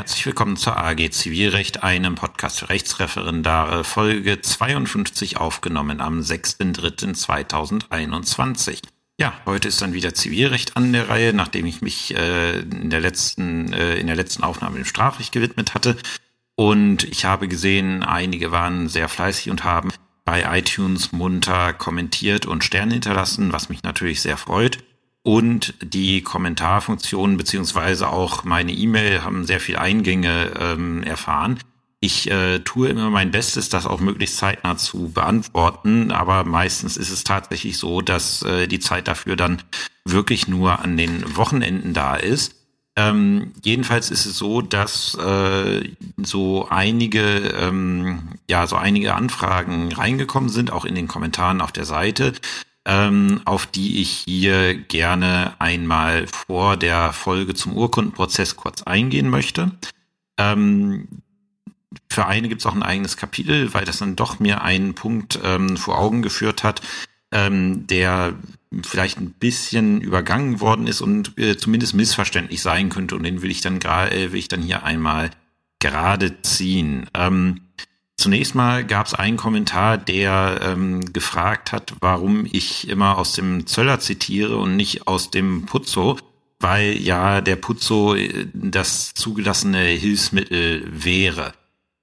Herzlich willkommen zur AG Zivilrecht, einem Podcast für Rechtsreferendare, Folge 52 aufgenommen am 6.3.2021. Ja, heute ist dann wieder Zivilrecht an der Reihe, nachdem ich mich äh, in der letzten äh, in der letzten Aufnahme dem Strafrecht gewidmet hatte. Und ich habe gesehen, einige waren sehr fleißig und haben bei iTunes munter kommentiert und Sterne hinterlassen, was mich natürlich sehr freut. Und die Kommentarfunktion beziehungsweise auch meine E-Mail haben sehr viel Eingänge ähm, erfahren. Ich äh, tue immer mein Bestes, das auch möglichst zeitnah zu beantworten, aber meistens ist es tatsächlich so, dass äh, die Zeit dafür dann wirklich nur an den Wochenenden da ist. Ähm, jedenfalls ist es so, dass äh, so einige, ähm, ja, so einige Anfragen reingekommen sind, auch in den Kommentaren auf der Seite, ähm, auf die ich hier gerne einmal vor der Folge zum Urkundenprozess kurz eingehen möchte. Ähm, für eine gibt es auch ein eigenes Kapitel, weil das dann doch mir einen Punkt ähm, vor Augen geführt hat, ähm, der vielleicht ein bisschen übergangen worden ist und äh, zumindest missverständlich sein könnte. Und den will ich dann äh, will ich dann hier einmal gerade ziehen. Ähm, Zunächst mal gab es einen Kommentar, der ähm, gefragt hat, warum ich immer aus dem Zöller zitiere und nicht aus dem Puzzo, weil ja der Puzzo äh, das zugelassene Hilfsmittel wäre.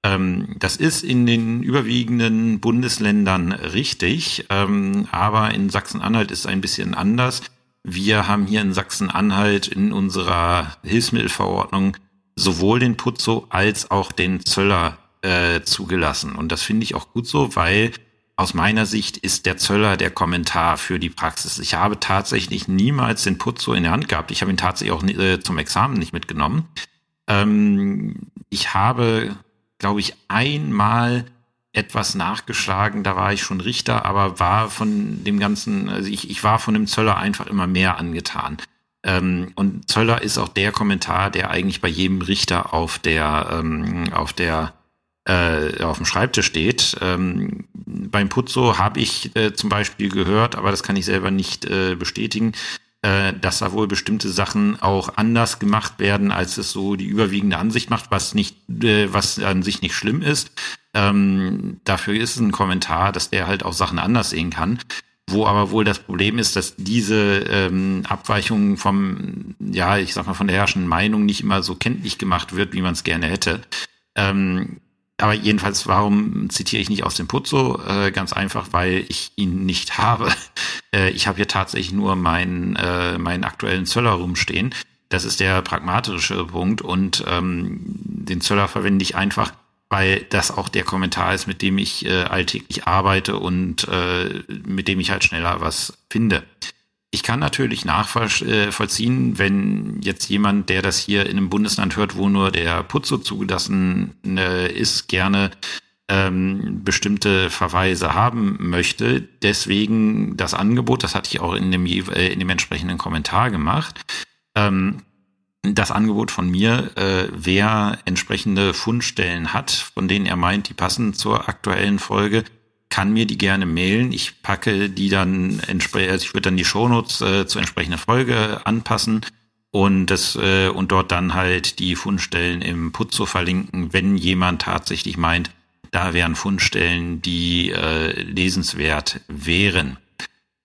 Ähm, das ist in den überwiegenden Bundesländern richtig, ähm, aber in Sachsen-Anhalt ist es ein bisschen anders. Wir haben hier in Sachsen-Anhalt in unserer Hilfsmittelverordnung sowohl den Puzzo als auch den Zöller äh, zugelassen. Und das finde ich auch gut so, weil aus meiner Sicht ist der Zöller der Kommentar für die Praxis. Ich habe tatsächlich niemals den Putzo in der Hand gehabt. Ich habe ihn tatsächlich auch äh, zum Examen nicht mitgenommen. Ähm, ich habe, glaube ich, einmal etwas nachgeschlagen, da war ich schon Richter, aber war von dem ganzen, also ich, ich war von dem Zöller einfach immer mehr angetan. Ähm, und Zöller ist auch der Kommentar, der eigentlich bei jedem Richter auf der, ähm, auf der äh, auf dem Schreibtisch steht. Ähm, beim Putzo habe ich äh, zum Beispiel gehört, aber das kann ich selber nicht äh, bestätigen, äh, dass da wohl bestimmte Sachen auch anders gemacht werden, als es so die überwiegende Ansicht macht, was nicht, äh, was an sich nicht schlimm ist. Ähm, dafür ist ein Kommentar, dass der halt auch Sachen anders sehen kann. Wo aber wohl das Problem ist, dass diese ähm, Abweichung vom, ja, ich sag mal, von der herrschenden Meinung nicht immer so kenntlich gemacht wird, wie man es gerne hätte. Ähm, aber jedenfalls, warum zitiere ich nicht aus dem Putzo? Äh, ganz einfach, weil ich ihn nicht habe. Äh, ich habe hier tatsächlich nur meinen, äh, meinen aktuellen Zöller rumstehen. Das ist der pragmatische Punkt und ähm, den Zöller verwende ich einfach, weil das auch der Kommentar ist, mit dem ich äh, alltäglich arbeite und äh, mit dem ich halt schneller was finde. Ich kann natürlich nachvollziehen, äh, wenn jetzt jemand, der das hier in einem Bundesland hört, wo nur der Putzo zugelassen äh, ist, gerne ähm, bestimmte Verweise haben möchte. Deswegen das Angebot, das hatte ich auch in dem, äh, in dem entsprechenden Kommentar gemacht. Ähm, das Angebot von mir, äh, wer entsprechende Fundstellen hat, von denen er meint, die passen zur aktuellen Folge, kann mir die gerne mailen. Ich packe die dann entsprechend, also ich würde dann die Shownotes äh, zur entsprechenden Folge anpassen und das äh, und dort dann halt die Fundstellen im Putzo verlinken, wenn jemand tatsächlich meint, da wären Fundstellen, die äh, lesenswert wären.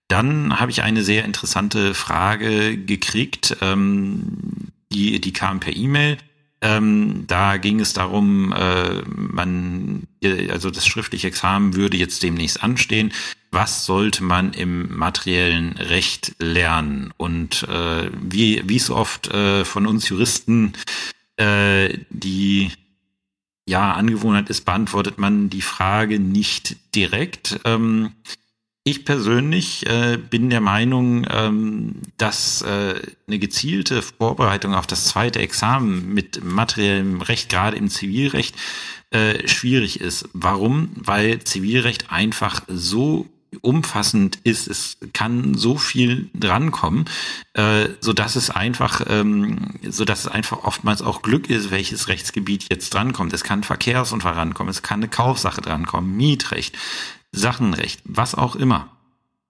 Dann habe ich eine sehr interessante Frage gekriegt, ähm, die, die kam per E-Mail. Ähm, da ging es darum, äh, man, also das schriftliche Examen würde jetzt demnächst anstehen. Was sollte man im materiellen Recht lernen? Und äh, wie, wie so oft äh, von uns Juristen äh, die ja Angewohnheit ist, beantwortet man die Frage nicht direkt. Ähm, ich persönlich äh, bin der Meinung, ähm, dass äh, eine gezielte Vorbereitung auf das zweite Examen mit materiellem Recht, gerade im Zivilrecht, äh, schwierig ist. Warum? Weil Zivilrecht einfach so umfassend ist, es kann so viel drankommen, äh, so dass es einfach, ähm, so dass es einfach oftmals auch Glück ist, welches Rechtsgebiet jetzt drankommt. Es kann Verkehrsunfall rankommen, es kann eine Kaufsache drankommen, Mietrecht, Sachenrecht, was auch immer.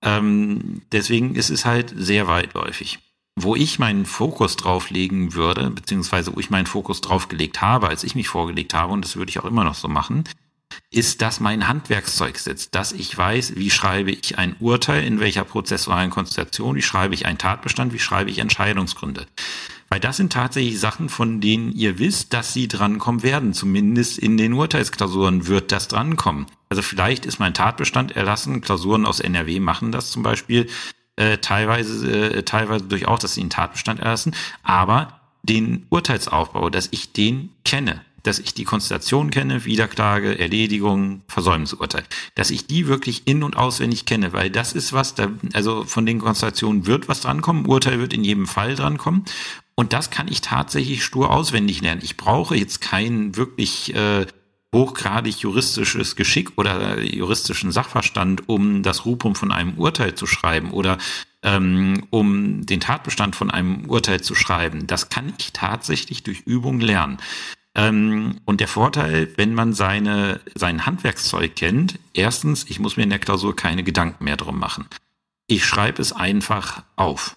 Ähm, deswegen ist es halt sehr weitläufig. wo ich meinen Fokus drauflegen würde, beziehungsweise wo ich meinen Fokus draufgelegt habe, als ich mich vorgelegt habe, und das würde ich auch immer noch so machen, ist, dass mein Handwerkszeug sitzt, dass ich weiß, wie schreibe ich ein Urteil, in welcher prozessualen Konstellation, wie schreibe ich einen Tatbestand, wie schreibe ich Entscheidungsgründe. Weil das sind tatsächlich Sachen, von denen ihr wisst, dass sie drankommen werden. Zumindest in den Urteilsklausuren wird das drankommen. Also vielleicht ist mein Tatbestand erlassen. Klausuren aus NRW machen das zum Beispiel äh, teilweise, äh, teilweise durchaus, dass sie einen Tatbestand erlassen. Aber den Urteilsaufbau, dass ich den kenne, dass ich die Konstellation kenne, Wiederklage, Erledigung, Versäumnisurteil, dass ich die wirklich in- und auswendig kenne, weil das ist was, da, also von den Konstellationen wird was drankommen, Urteil wird in jedem Fall drankommen und das kann ich tatsächlich stur auswendig lernen. Ich brauche jetzt keinen wirklich äh, hochgradig juristisches Geschick oder juristischen Sachverstand, um das Rupum von einem Urteil zu schreiben oder ähm, um den Tatbestand von einem Urteil zu schreiben. Das kann ich tatsächlich durch Übung lernen. Ähm, und der Vorteil, wenn man seine, sein Handwerkszeug kennt, erstens, ich muss mir in der Klausur keine Gedanken mehr drum machen. Ich schreibe es einfach auf.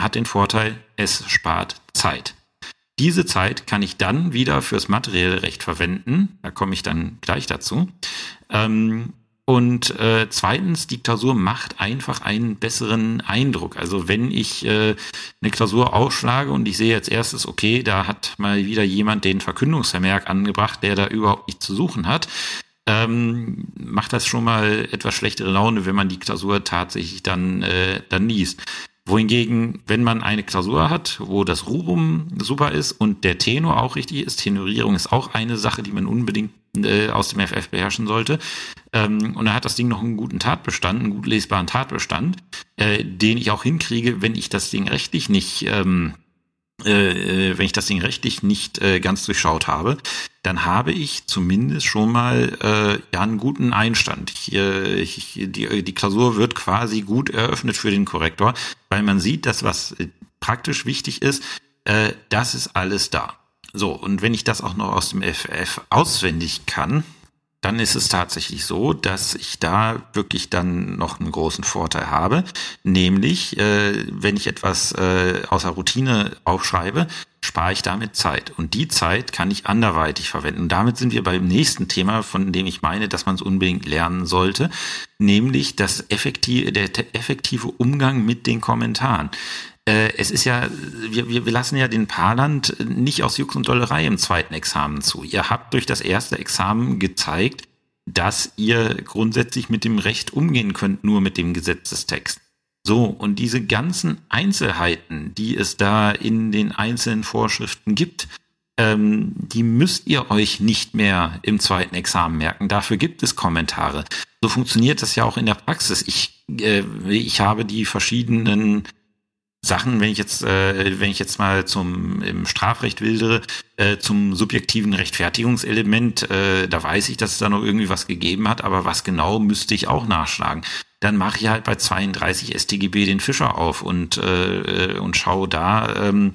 Hat den Vorteil, es spart Zeit. Diese Zeit kann ich dann wieder fürs materielle Recht verwenden. Da komme ich dann gleich dazu. Ähm, und äh, zweitens, die Klausur macht einfach einen besseren Eindruck. Also wenn ich äh, eine Klausur aufschlage und ich sehe jetzt erstes, okay, da hat mal wieder jemand den Verkündungsvermerk angebracht, der da überhaupt nichts zu suchen hat, ähm, macht das schon mal etwas schlechtere Laune, wenn man die Klausur tatsächlich dann, äh, dann liest. Wohingegen, wenn man eine Klausur hat, wo das Rubum super ist und der Tenor auch richtig ist, Tenorierung ist auch eine Sache, die man unbedingt äh, aus dem FF beherrschen sollte. Ähm, und da hat das Ding noch einen guten Tatbestand, einen gut lesbaren Tatbestand, äh, den ich auch hinkriege, wenn ich das Ding rechtlich nicht ähm, äh, äh, wenn ich das Ding rechtlich nicht äh, ganz durchschaut habe, dann habe ich zumindest schon mal äh, ja einen guten Einstand. Ich, äh, ich, die, die Klausur wird quasi gut eröffnet für den Korrektor, weil man sieht, dass was äh, praktisch wichtig ist, äh, das ist alles da. So, und wenn ich das auch noch aus dem FF auswendig kann, dann ist es tatsächlich so, dass ich da wirklich dann noch einen großen Vorteil habe. Nämlich, äh, wenn ich etwas äh, außer Routine aufschreibe, spare ich damit Zeit. Und die Zeit kann ich anderweitig verwenden. Und damit sind wir beim nächsten Thema, von dem ich meine, dass man es unbedingt lernen sollte, nämlich das effektive, der effektive Umgang mit den Kommentaren äh, es ist ja, wir, wir lassen ja den Paarland nicht aus Jux und Dollerei im zweiten Examen zu. Ihr habt durch das erste Examen gezeigt, dass ihr grundsätzlich mit dem Recht umgehen könnt, nur mit dem Gesetzestext. So, und diese ganzen Einzelheiten, die es da in den einzelnen Vorschriften gibt, ähm, die müsst ihr euch nicht mehr im zweiten Examen merken. Dafür gibt es Kommentare. So funktioniert das ja auch in der Praxis. Ich, äh, ich habe die verschiedenen Sachen, wenn ich jetzt, äh, wenn ich jetzt mal zum im Strafrecht wildere, äh, zum subjektiven Rechtfertigungselement, äh, da weiß ich, dass es da noch irgendwie was gegeben hat, aber was genau müsste ich auch nachschlagen. Dann mache ich halt bei 32 StGB den Fischer auf und äh, und schaue da, ähm,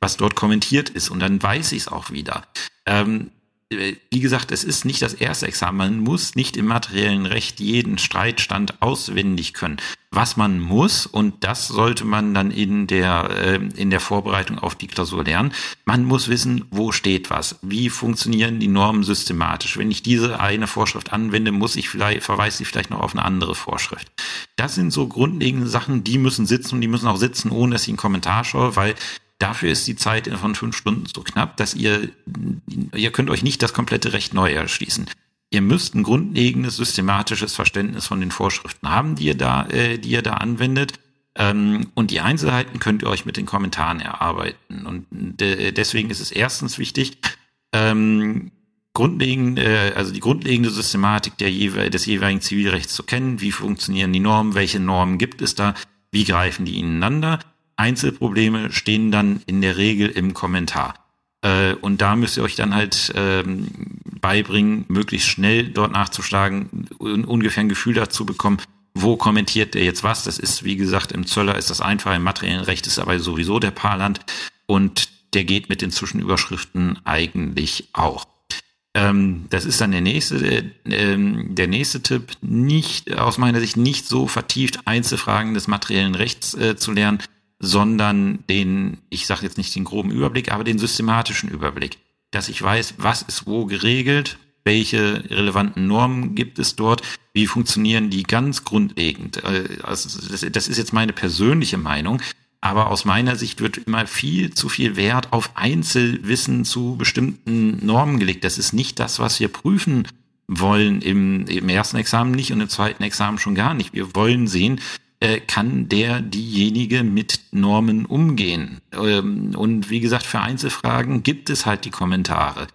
was dort kommentiert ist und dann weiß ich es auch wieder. Ähm, wie gesagt, es ist nicht das erste Examen. Man muss nicht im materiellen Recht jeden Streitstand auswendig können. Was man muss, und das sollte man dann in der, äh, in der Vorbereitung auf die Klausur lernen, man muss wissen, wo steht was. Wie funktionieren die Normen systematisch? Wenn ich diese eine Vorschrift anwende, muss ich vielleicht, verweise ich vielleicht noch auf eine andere Vorschrift. Das sind so grundlegende Sachen, die müssen sitzen und die müssen auch sitzen, ohne dass ich einen Kommentar schaue, weil Dafür ist die Zeit von fünf Stunden so knapp, dass ihr, ihr könnt euch nicht das komplette Recht neu erschließen. Ihr müsst ein grundlegendes systematisches Verständnis von den Vorschriften haben, die ihr da, äh, die ihr da anwendet. Ähm, und die Einzelheiten könnt ihr euch mit den Kommentaren erarbeiten. Und de deswegen ist es erstens wichtig, ähm, grundlegend, äh, also die grundlegende Systematik der jewe des jeweiligen Zivilrechts zu kennen. Wie funktionieren die Normen? Welche Normen gibt es da? Wie greifen die ineinander? Einzelprobleme stehen dann in der Regel im Kommentar. Äh, und da müsst ihr euch dann halt ähm, beibringen, möglichst schnell dort nachzuschlagen, un ungefähr ein Gefühl dazu bekommen, wo kommentiert der jetzt was. Das ist, wie gesagt, im Zöller ist das einfach, im materiellen Recht ist aber sowieso der Paarland und der geht mit den Zwischenüberschriften eigentlich auch. Ähm, das ist dann der nächste, äh, der nächste Tipp, nicht, aus meiner Sicht nicht so vertieft Einzelfragen des materiellen Rechts äh, zu lernen, sondern den, ich sage jetzt nicht den groben Überblick, aber den systematischen Überblick, dass ich weiß, was ist wo geregelt, welche relevanten Normen gibt es dort, wie funktionieren die ganz grundlegend. Äh, also das ist jetzt meine persönliche Meinung, aber aus meiner Sicht wird immer viel zu viel Wert auf Einzelwissen zu bestimmten Normen gelegt. Das ist nicht das, was wir prüfen wollen im, im ersten Examen nicht und im zweiten Examen schon gar nicht. Wir wollen sehen, äh, kann der diejenige mit Normen umgehen. Ähm, und wie gesagt, für Einzelfragen gibt es halt die Kommentare.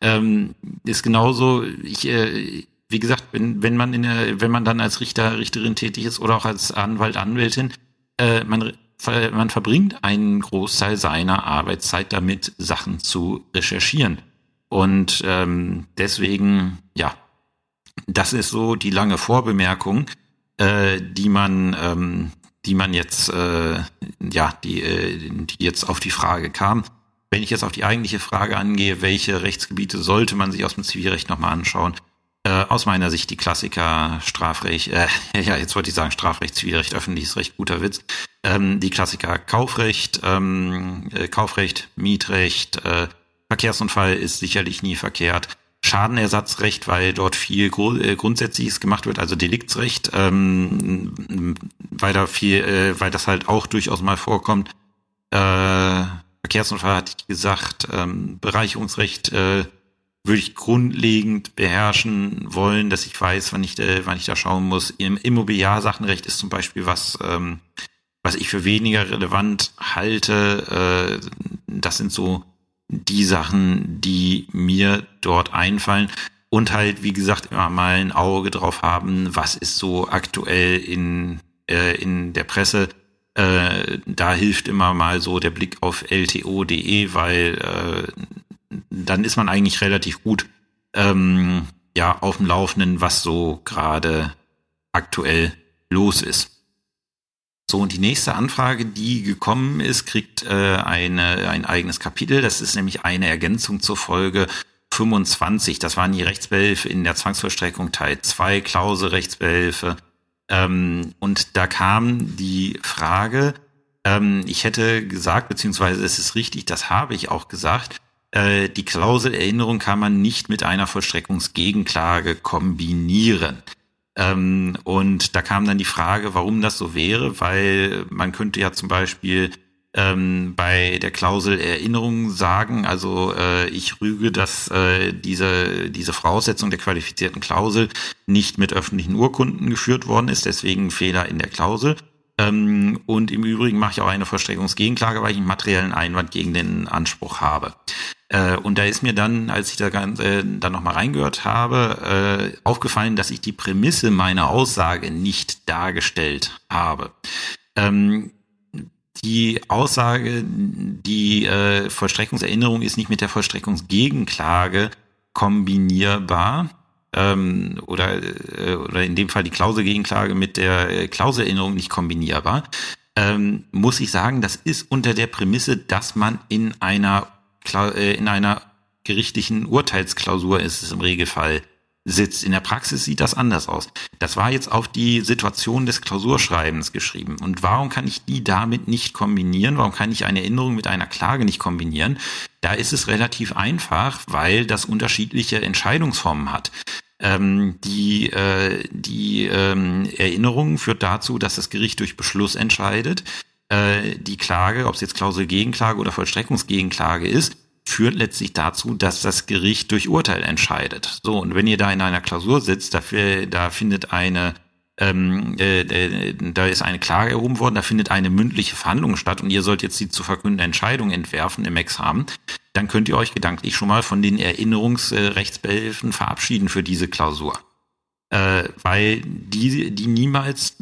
Ähm, ist genauso, ich, äh, wie gesagt, wenn, wenn man in der, wenn man dann als Richter, Richterin tätig ist oder auch als Anwalt, Anwältin, äh, man, man verbringt einen Großteil seiner Arbeitszeit damit, Sachen zu recherchieren. Und ähm, deswegen, ja, das ist so die lange Vorbemerkung, äh, die man, ähm, die man jetzt, äh, ja, die, äh, die jetzt auf die Frage kam. Wenn ich jetzt auf die eigentliche Frage angehe, welche Rechtsgebiete sollte man sich aus dem Zivilrecht nochmal anschauen? Äh, aus meiner Sicht die Klassiker Strafrecht, äh, ja, jetzt wollte ich sagen Strafrecht, Zivilrecht, öffentliches Recht, guter Witz. Ähm, die Klassiker Kaufrecht, ähm, äh, Kaufrecht, Mietrecht, äh, Verkehrsunfall ist sicherlich nie verkehrt. Schadenersatzrecht, weil dort viel äh, Grundsätzliches gemacht wird, also Deliktsrecht, ähm, weil da viel, äh, weil das halt auch durchaus mal vorkommt. Äh, Verkehrsunfall hatte ich gesagt, ähm, Bereicherungsrecht äh, würde ich grundlegend beherrschen wollen, dass ich weiß, wann ich, äh, wann ich da schauen muss. Im Immobiliarsachenrecht ist zum Beispiel was, ähm, was ich für weniger relevant halte. Äh, das sind so die Sachen, die mir dort einfallen. Und halt, wie gesagt, immer mal ein Auge drauf haben, was ist so aktuell in, äh, in der Presse. Äh, da hilft immer mal so der Blick auf lto.de, weil äh, dann ist man eigentlich relativ gut ähm, ja auf dem Laufenden, was so gerade aktuell los ist. So, und die nächste Anfrage, die gekommen ist, kriegt äh, eine, ein eigenes Kapitel. Das ist nämlich eine Ergänzung zur Folge 25. Das waren die Rechtsbehelfe in der Zwangsvollstreckung Teil 2, Klausel Rechtsbehelfe. Ähm, und da kam die Frage, ähm, ich hätte gesagt, beziehungsweise es ist richtig, das habe ich auch gesagt, äh, die Klauselerinnerung kann man nicht mit einer Vollstreckungsgegenklage kombinieren. Ähm, und da kam dann die Frage, warum das so wäre, weil man könnte ja zum Beispiel ähm, bei der Klausel Erinnerung sagen, also äh, ich rüge, dass äh, diese, diese Voraussetzung der qualifizierten Klausel nicht mit öffentlichen Urkunden geführt worden ist, deswegen Fehler in der Klausel. Ähm, und im Übrigen mache ich auch eine Verstreckungsgegenklage, weil ich einen materiellen Einwand gegen den Anspruch habe. Äh, und da ist mir dann, als ich da äh, dann nochmal reingehört habe, äh, aufgefallen, dass ich die Prämisse meiner Aussage nicht dargestellt habe. Ähm, die Aussage, die äh, Vollstreckungserinnerung ist nicht mit der Vollstreckungsgegenklage kombinierbar ähm, oder, äh, oder in dem Fall die Klauselgegenklage mit der äh, Klauselerinnerung nicht kombinierbar, ähm, muss ich sagen, das ist unter der Prämisse, dass man in einer in einer gerichtlichen Urteilsklausur ist es im Regelfall sitzt. In der Praxis sieht das anders aus. Das war jetzt auf die Situation des Klausurschreibens geschrieben. Und warum kann ich die damit nicht kombinieren? Warum kann ich eine Erinnerung mit einer Klage nicht kombinieren? Da ist es relativ einfach, weil das unterschiedliche Entscheidungsformen hat. Ähm, die äh, die ähm, Erinnerung führt dazu, dass das Gericht durch Beschluss entscheidet. Äh, die Klage, ob es jetzt Klauselgegenklage oder Vollstreckungsgegenklage ist, führt letztlich dazu, dass das Gericht durch Urteil entscheidet. So, und wenn ihr da in einer Klausur sitzt, dafür, da findet eine ähm, äh, äh, da ist eine Klage erhoben worden, da findet eine mündliche Verhandlung statt und ihr sollt jetzt die zu verkündende Entscheidung entwerfen im Examen, dann könnt ihr euch gedanklich schon mal von den Erinnerungsrechtsbehelfen verabschieden für diese Klausur äh, weil die, die niemals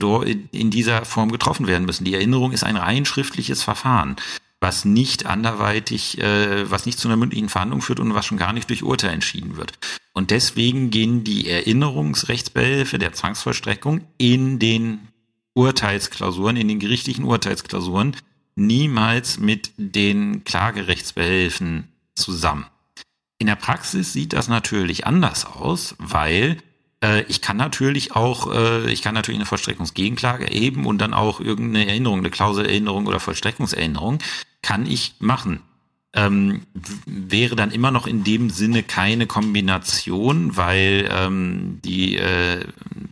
in dieser Form getroffen werden müssen. Die Erinnerung ist ein rein schriftliches Verfahren, was nicht anderweitig, äh, was nicht zu einer mündlichen Verhandlung führt und was schon gar nicht durch Urteil entschieden wird. Und deswegen gehen die Erinnerungsrechtsbehelfe der Zwangsvollstreckung in den Urteilsklausuren, in den gerichtlichen Urteilsklausuren niemals mit den Klagerechtsbehelfen zusammen. In der Praxis sieht das natürlich anders aus, weil Äh, ich kann natürlich auch, äh, ich kann natürlich eine Vollstreckungsgegenklage erheben und dann auch irgendeine Erinnerung, eine Klauselerinnerung oder Vollstreckungserinnerung kann ich machen. Ähm, wäre dann immer noch in dem Sinne keine Kombination, weil ähm, die, äh,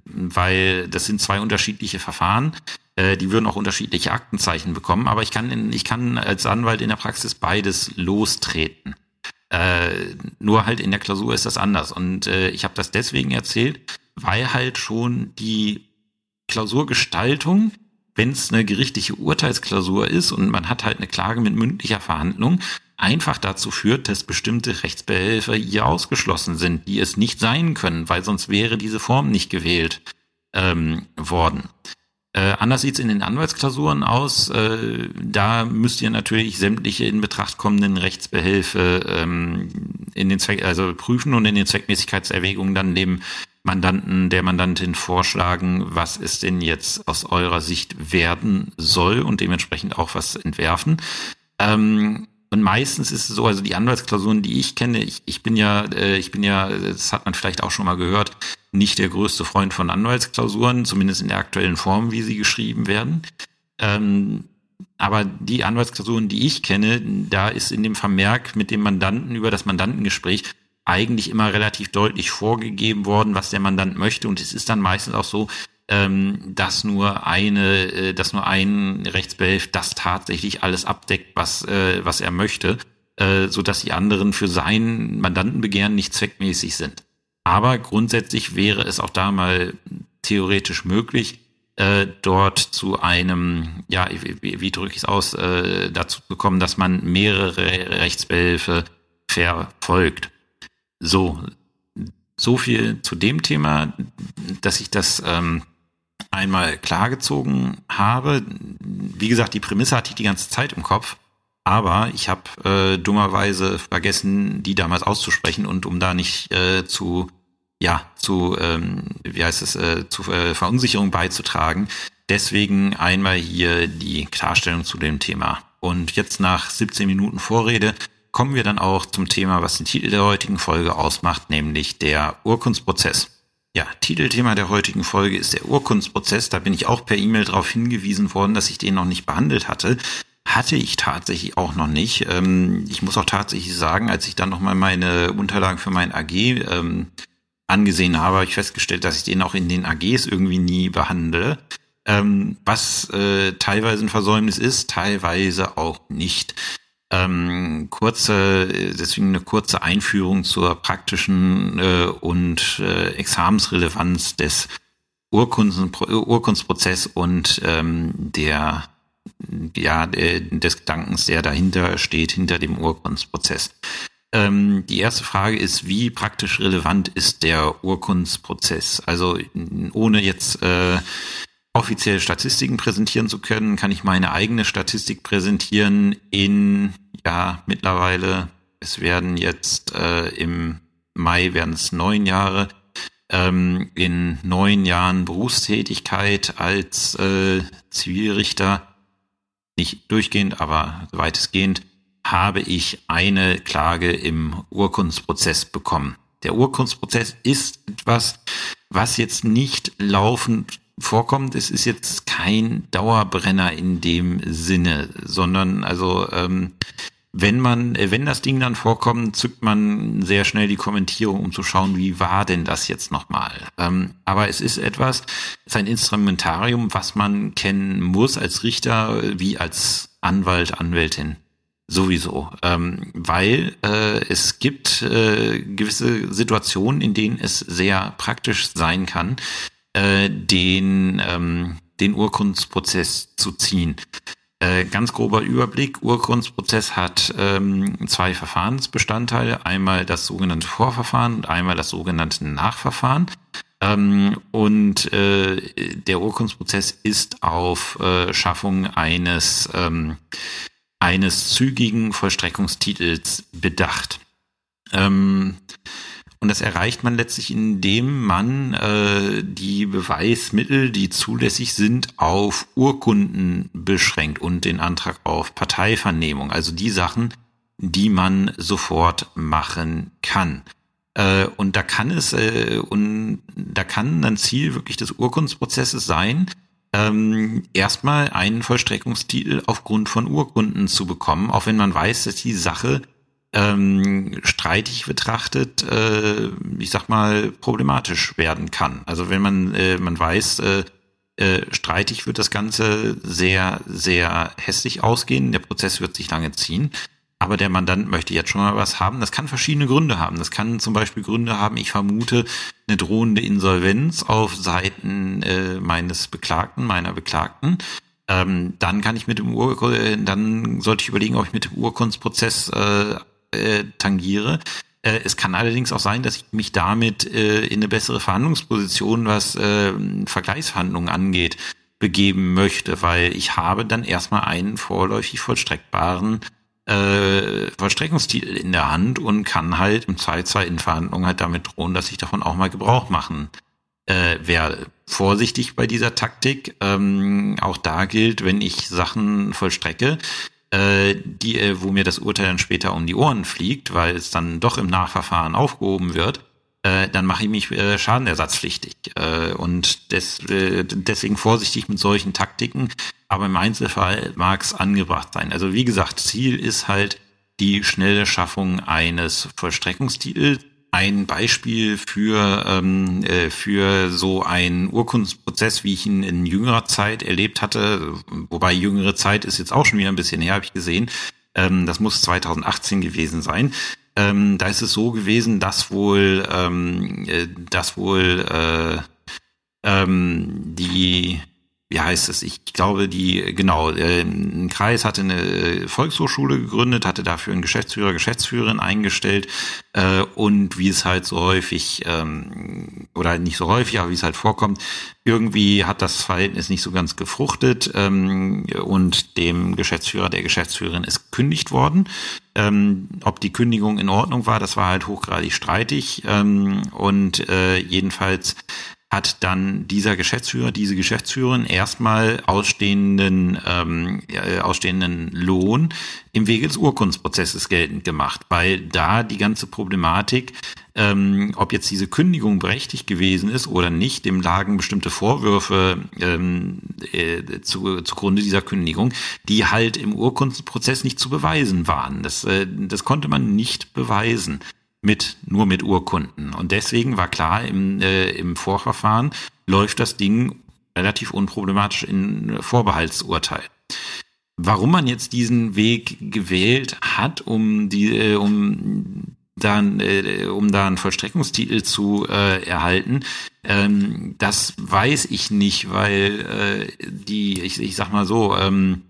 weil das sind zwei unterschiedliche Verfahren. Äh, die würden auch unterschiedliche Aktenzeichen bekommen, aber ich kann, in, ich kann als Anwalt in der Praxis beides lostreten. Äh, nur halt in der Klausur ist das anders. Und äh, ich habe das deswegen erzählt, weil halt schon die Klausurgestaltung, wenn es eine gerichtliche Urteilsklausur ist und man hat halt eine Klage mit mündlicher Verhandlung, einfach dazu führt, dass bestimmte Rechtsbehelfe hier ausgeschlossen sind, die es nicht sein können, weil sonst wäre diese Form nicht gewählt ähm, worden. Äh, anders sieht's in den Anwaltsklausuren aus. Äh, da müsst ihr natürlich sämtliche in Betracht kommenden Rechtsbehelfe ähm, in den Zweck, also prüfen und in den Zweckmäßigkeitserwägungen dann dem Mandanten, der Mandantin vorschlagen, was es denn jetzt aus eurer Sicht werden soll und dementsprechend auch was entwerfen. Ähm, und meistens ist es so, also die Anwaltsklausuren, die ich kenne, ich, ich bin ja, äh, ich bin ja, das hat man vielleicht auch schon mal gehört, nicht der größte Freund von Anwaltsklausuren, zumindest in der aktuellen Form, wie sie geschrieben werden. Ähm, aber die Anwaltsklausuren, die ich kenne, da ist in dem Vermerk mit dem Mandanten über das Mandantengespräch eigentlich immer relativ deutlich vorgegeben worden, was der Mandant möchte. Und es ist dann meistens auch so, ähm, dass nur eine, äh, dass nur ein Rechtsbehelf das tatsächlich alles abdeckt, was, äh, was er möchte, äh, so die anderen für sein Mandantenbegehren nicht zweckmäßig sind. Aber grundsätzlich wäre es auch da mal theoretisch möglich, äh, dort zu einem, ja, wie, wie drücke ich es aus, äh, dazu zu dass man mehrere Rechtsbehelfe verfolgt. So, so viel zu dem Thema, dass ich das ähm, einmal klargezogen habe. Wie gesagt, die Prämisse hatte ich die ganze Zeit im Kopf, aber ich habe äh, dummerweise vergessen, die damals auszusprechen und um da nicht äh, zu ja zu ähm, wie heißt es äh, zu äh, Verunsicherung beizutragen. Deswegen einmal hier die Klarstellung zu dem Thema. Und jetzt nach 17 Minuten Vorrede kommen wir dann auch zum Thema, was den Titel der heutigen Folge ausmacht, nämlich der Urkundsprozess. Ja, Titelthema der heutigen Folge ist der Urkundsprozess. Da bin ich auch per E-Mail darauf hingewiesen worden, dass ich den noch nicht behandelt hatte. Hatte ich tatsächlich auch noch nicht. Ähm, ich muss auch tatsächlich sagen, als ich dann nochmal meine Unterlagen für mein AG ähm, angesehen habe, habe ich festgestellt, dass ich den auch in den AGs irgendwie nie behandle. Ähm, was äh, teilweise ein Versäumnis ist, teilweise auch nicht. Ähm, kurze, deswegen eine kurze Einführung zur praktischen äh, und äh, Examensrelevanz des Urkundsprozess und ähm, der ja des Gedankens, der dahinter steht, hinter dem Urkundsprozess. Ähm, die erste Frage ist, wie praktisch relevant ist der Urkundsprozess? Also ohne jetzt äh, offiziell Statistiken präsentieren zu können, kann ich meine eigene Statistik präsentieren in, ja, mittlerweile, es werden jetzt äh, im Mai werden es neun Jahre, ähm, in neun Jahren Berufstätigkeit als äh, Zivilrichter, nicht durchgehend, aber weitestgehend, habe ich eine Klage im Urkundsprozess bekommen. Der Urkundsprozess ist etwas, was jetzt nicht laufend vorkommt. Es ist jetzt kein Dauerbrenner in dem Sinne, sondern also ähm, wenn man, äh, wenn das Ding dann vorkommt, zückt man sehr schnell die Kommentierung, um zu schauen, wie war denn das jetzt nochmal. Ähm, aber es ist etwas, es ist ein Instrumentarium, was man kennen muss als Richter wie als Anwalt, Anwältin. Sowieso, ähm, weil äh, es gibt äh, gewisse Situationen, in denen es sehr praktisch sein kann, äh, den, ähm, den Urkundsprozess zu ziehen. Äh, ganz grober Überblick. Urkundsprozess hat ähm, zwei Verfahrensbestandteile. Einmal das sogenannte Vorverfahren und einmal das sogenannte Nachverfahren. Ähm, und äh, der Urkundsprozess ist auf äh, Schaffung eines ähm, eines zügigen Vollstreckungstitels bedacht. Ähm, und das erreicht man letztlich, indem man äh, die Beweismittel, die zulässig sind, auf Urkunden beschränkt und den Antrag auf Parteivernehmung. Also die Sachen, die man sofort machen kann. Äh, und da kann es, äh, und da kann ein Ziel wirklich des Urkundsprozesses sein, ähm, erstmal einen Vollstreckungstitel aufgrund von Urkunden zu bekommen, auch wenn man weiß, dass die Sache ähm, streitig betrachtet, äh, ich sag mal, problematisch werden kann. Also wenn man, äh, man weiß, äh, äh, streitig wird das Ganze sehr, sehr hässlich ausgehen, der Prozess wird sich lange ziehen, aber der Mandant möchte jetzt schon mal was haben. Das kann verschiedene Gründe haben. Das kann zum Beispiel Gründe haben, ich vermute, eine drohende Insolvenz auf Seiten äh, meines Beklagten, meiner Beklagten. Ähm, dann kann ich mit dem Ur dann sollte ich überlegen, ob ich mit dem Urkundsprozess äh, äh, tangiere. Äh, es kann allerdings auch sein, dass ich mich damit äh, in eine bessere Verhandlungsposition, was äh, Vergleichsverhandlungen angeht, begeben möchte, weil ich habe dann erstmal einen vorläufig vollstreckbaren äh, Vollstreckungstitel in der Hand und kann halt im Zweifelsfall in Verhandlungen halt damit drohen, dass ich davon auch mal Gebrauch machen äh, werde. Vorsichtig bei dieser Taktik. Ähm, auch da gilt, wenn ich Sachen vollstrecke, die, äh, wo mir das Urteil dann später um die Ohren fliegt, weil es dann doch im Nachverfahren aufgehoben wird, äh, dann mache ich mich äh, schadenersatzpflichtig. Äh, und des, äh, deswegen vorsichtig mit solchen Taktiken. Aber im Einzelfall mag es angebracht sein. Also wie gesagt, Ziel ist halt die schnelle Schaffung eines Vollstreckungstitels ein Beispiel für, ähm, äh, für so einen Urkundsprozess, wie ich ihn in jüngerer Zeit erlebt hatte. Wobei jüngere Zeit ist jetzt auch schon wieder ein bisschen her, habe ich gesehen. Ähm, das muss 2018 gewesen sein. Ähm, da ist es so gewesen, dass wohl, ähm, äh, dass wohl äh, ähm, die wie heißt es? Ich glaube, die, genau, äh, ein Kreis hatte eine Volkshochschule gegründet, hatte dafür einen Geschäftsführer, Geschäftsführerin eingestellt äh, und wie es halt so häufig, ähm, oder nicht so häufig, aber wie es halt vorkommt, irgendwie hat das Verhältnis nicht so ganz gefruchtet ähm, und dem Geschäftsführer, der Geschäftsführerin ist gekündigt worden. Ähm, ob die Kündigung in Ordnung war, das war halt hochgradig streitig und äh, jedenfalls hat dann dieser Geschäftsführer, diese Geschäftsführerin erstmal ausstehenden, ähm, äh, ausstehenden Lohn im Wege des Urkundsprozesses geltend gemacht, weil da die ganze Problematik, ähm, ob jetzt diese Kündigung berechtigt gewesen ist oder nicht, dem lagen bestimmte Vorwürfe ähm, äh, zu, zugrunde dieser Kündigung, die halt im Urkundsprozess nicht zu beweisen waren. Das, äh, das konnte man nicht beweisen mit, nur mit Urkunden. Und deswegen war klar, im, äh, im Vorverfahren läuft das Ding relativ unproblematisch in Vorbehaltsurteil. Warum man jetzt diesen Weg gewählt hat, um die, äh, um dann, äh, um da einen Vollstreckungstitel zu äh, erhalten, ähm, das weiß ich nicht, weil äh, die, ich, ich sag mal so, ähm,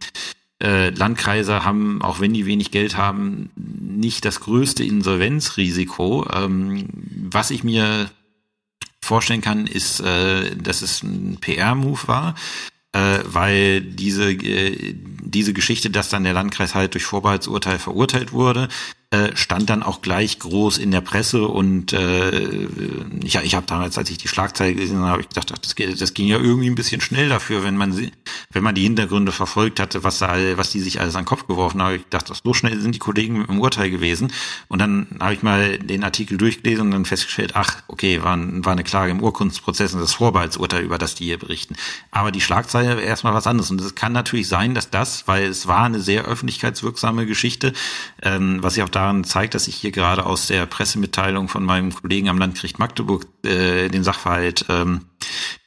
äh, Landkreise haben, auch wenn die wenig Geld haben, nicht das größte Insolvenzrisiko. Ähm, was ich mir vorstellen kann, ist, äh, dass es ein PR-Move war, äh, weil diese, äh, diese Geschichte, dass dann der Landkreis halt durch Vorbehaltsurteil verurteilt wurde, äh, stand dann auch gleich groß in der Presse und äh, ich, ich habe damals, als ich die Schlagzeile gesehen habe, ich gedacht, ach, das, das ging ja irgendwie ein bisschen schnell dafür, wenn man wenn man die Hintergründe verfolgt hatte, was da, was die sich alles an den Kopf geworfen haben. Ich dachte, so schnell sind die Kollegen im Urteil gewesen. Und dann habe ich mal den Artikel durchgelesen und dann festgestellt, ach, okay, war, war eine Klage im Urkundsprozess und das Vorbehaltsurteil, über das die hier berichten. Aber die Schlagzeile wäre erstmal was anderes. Und es kann natürlich sein, dass das, weil es war eine sehr öffentlichkeitswirksame Geschichte, ähm, was ich auch da daran zeigt, dass ich hier gerade aus der Pressemitteilung von meinem Kollegen am Landgericht Magdeburg äh, den Sachverhalt ähm,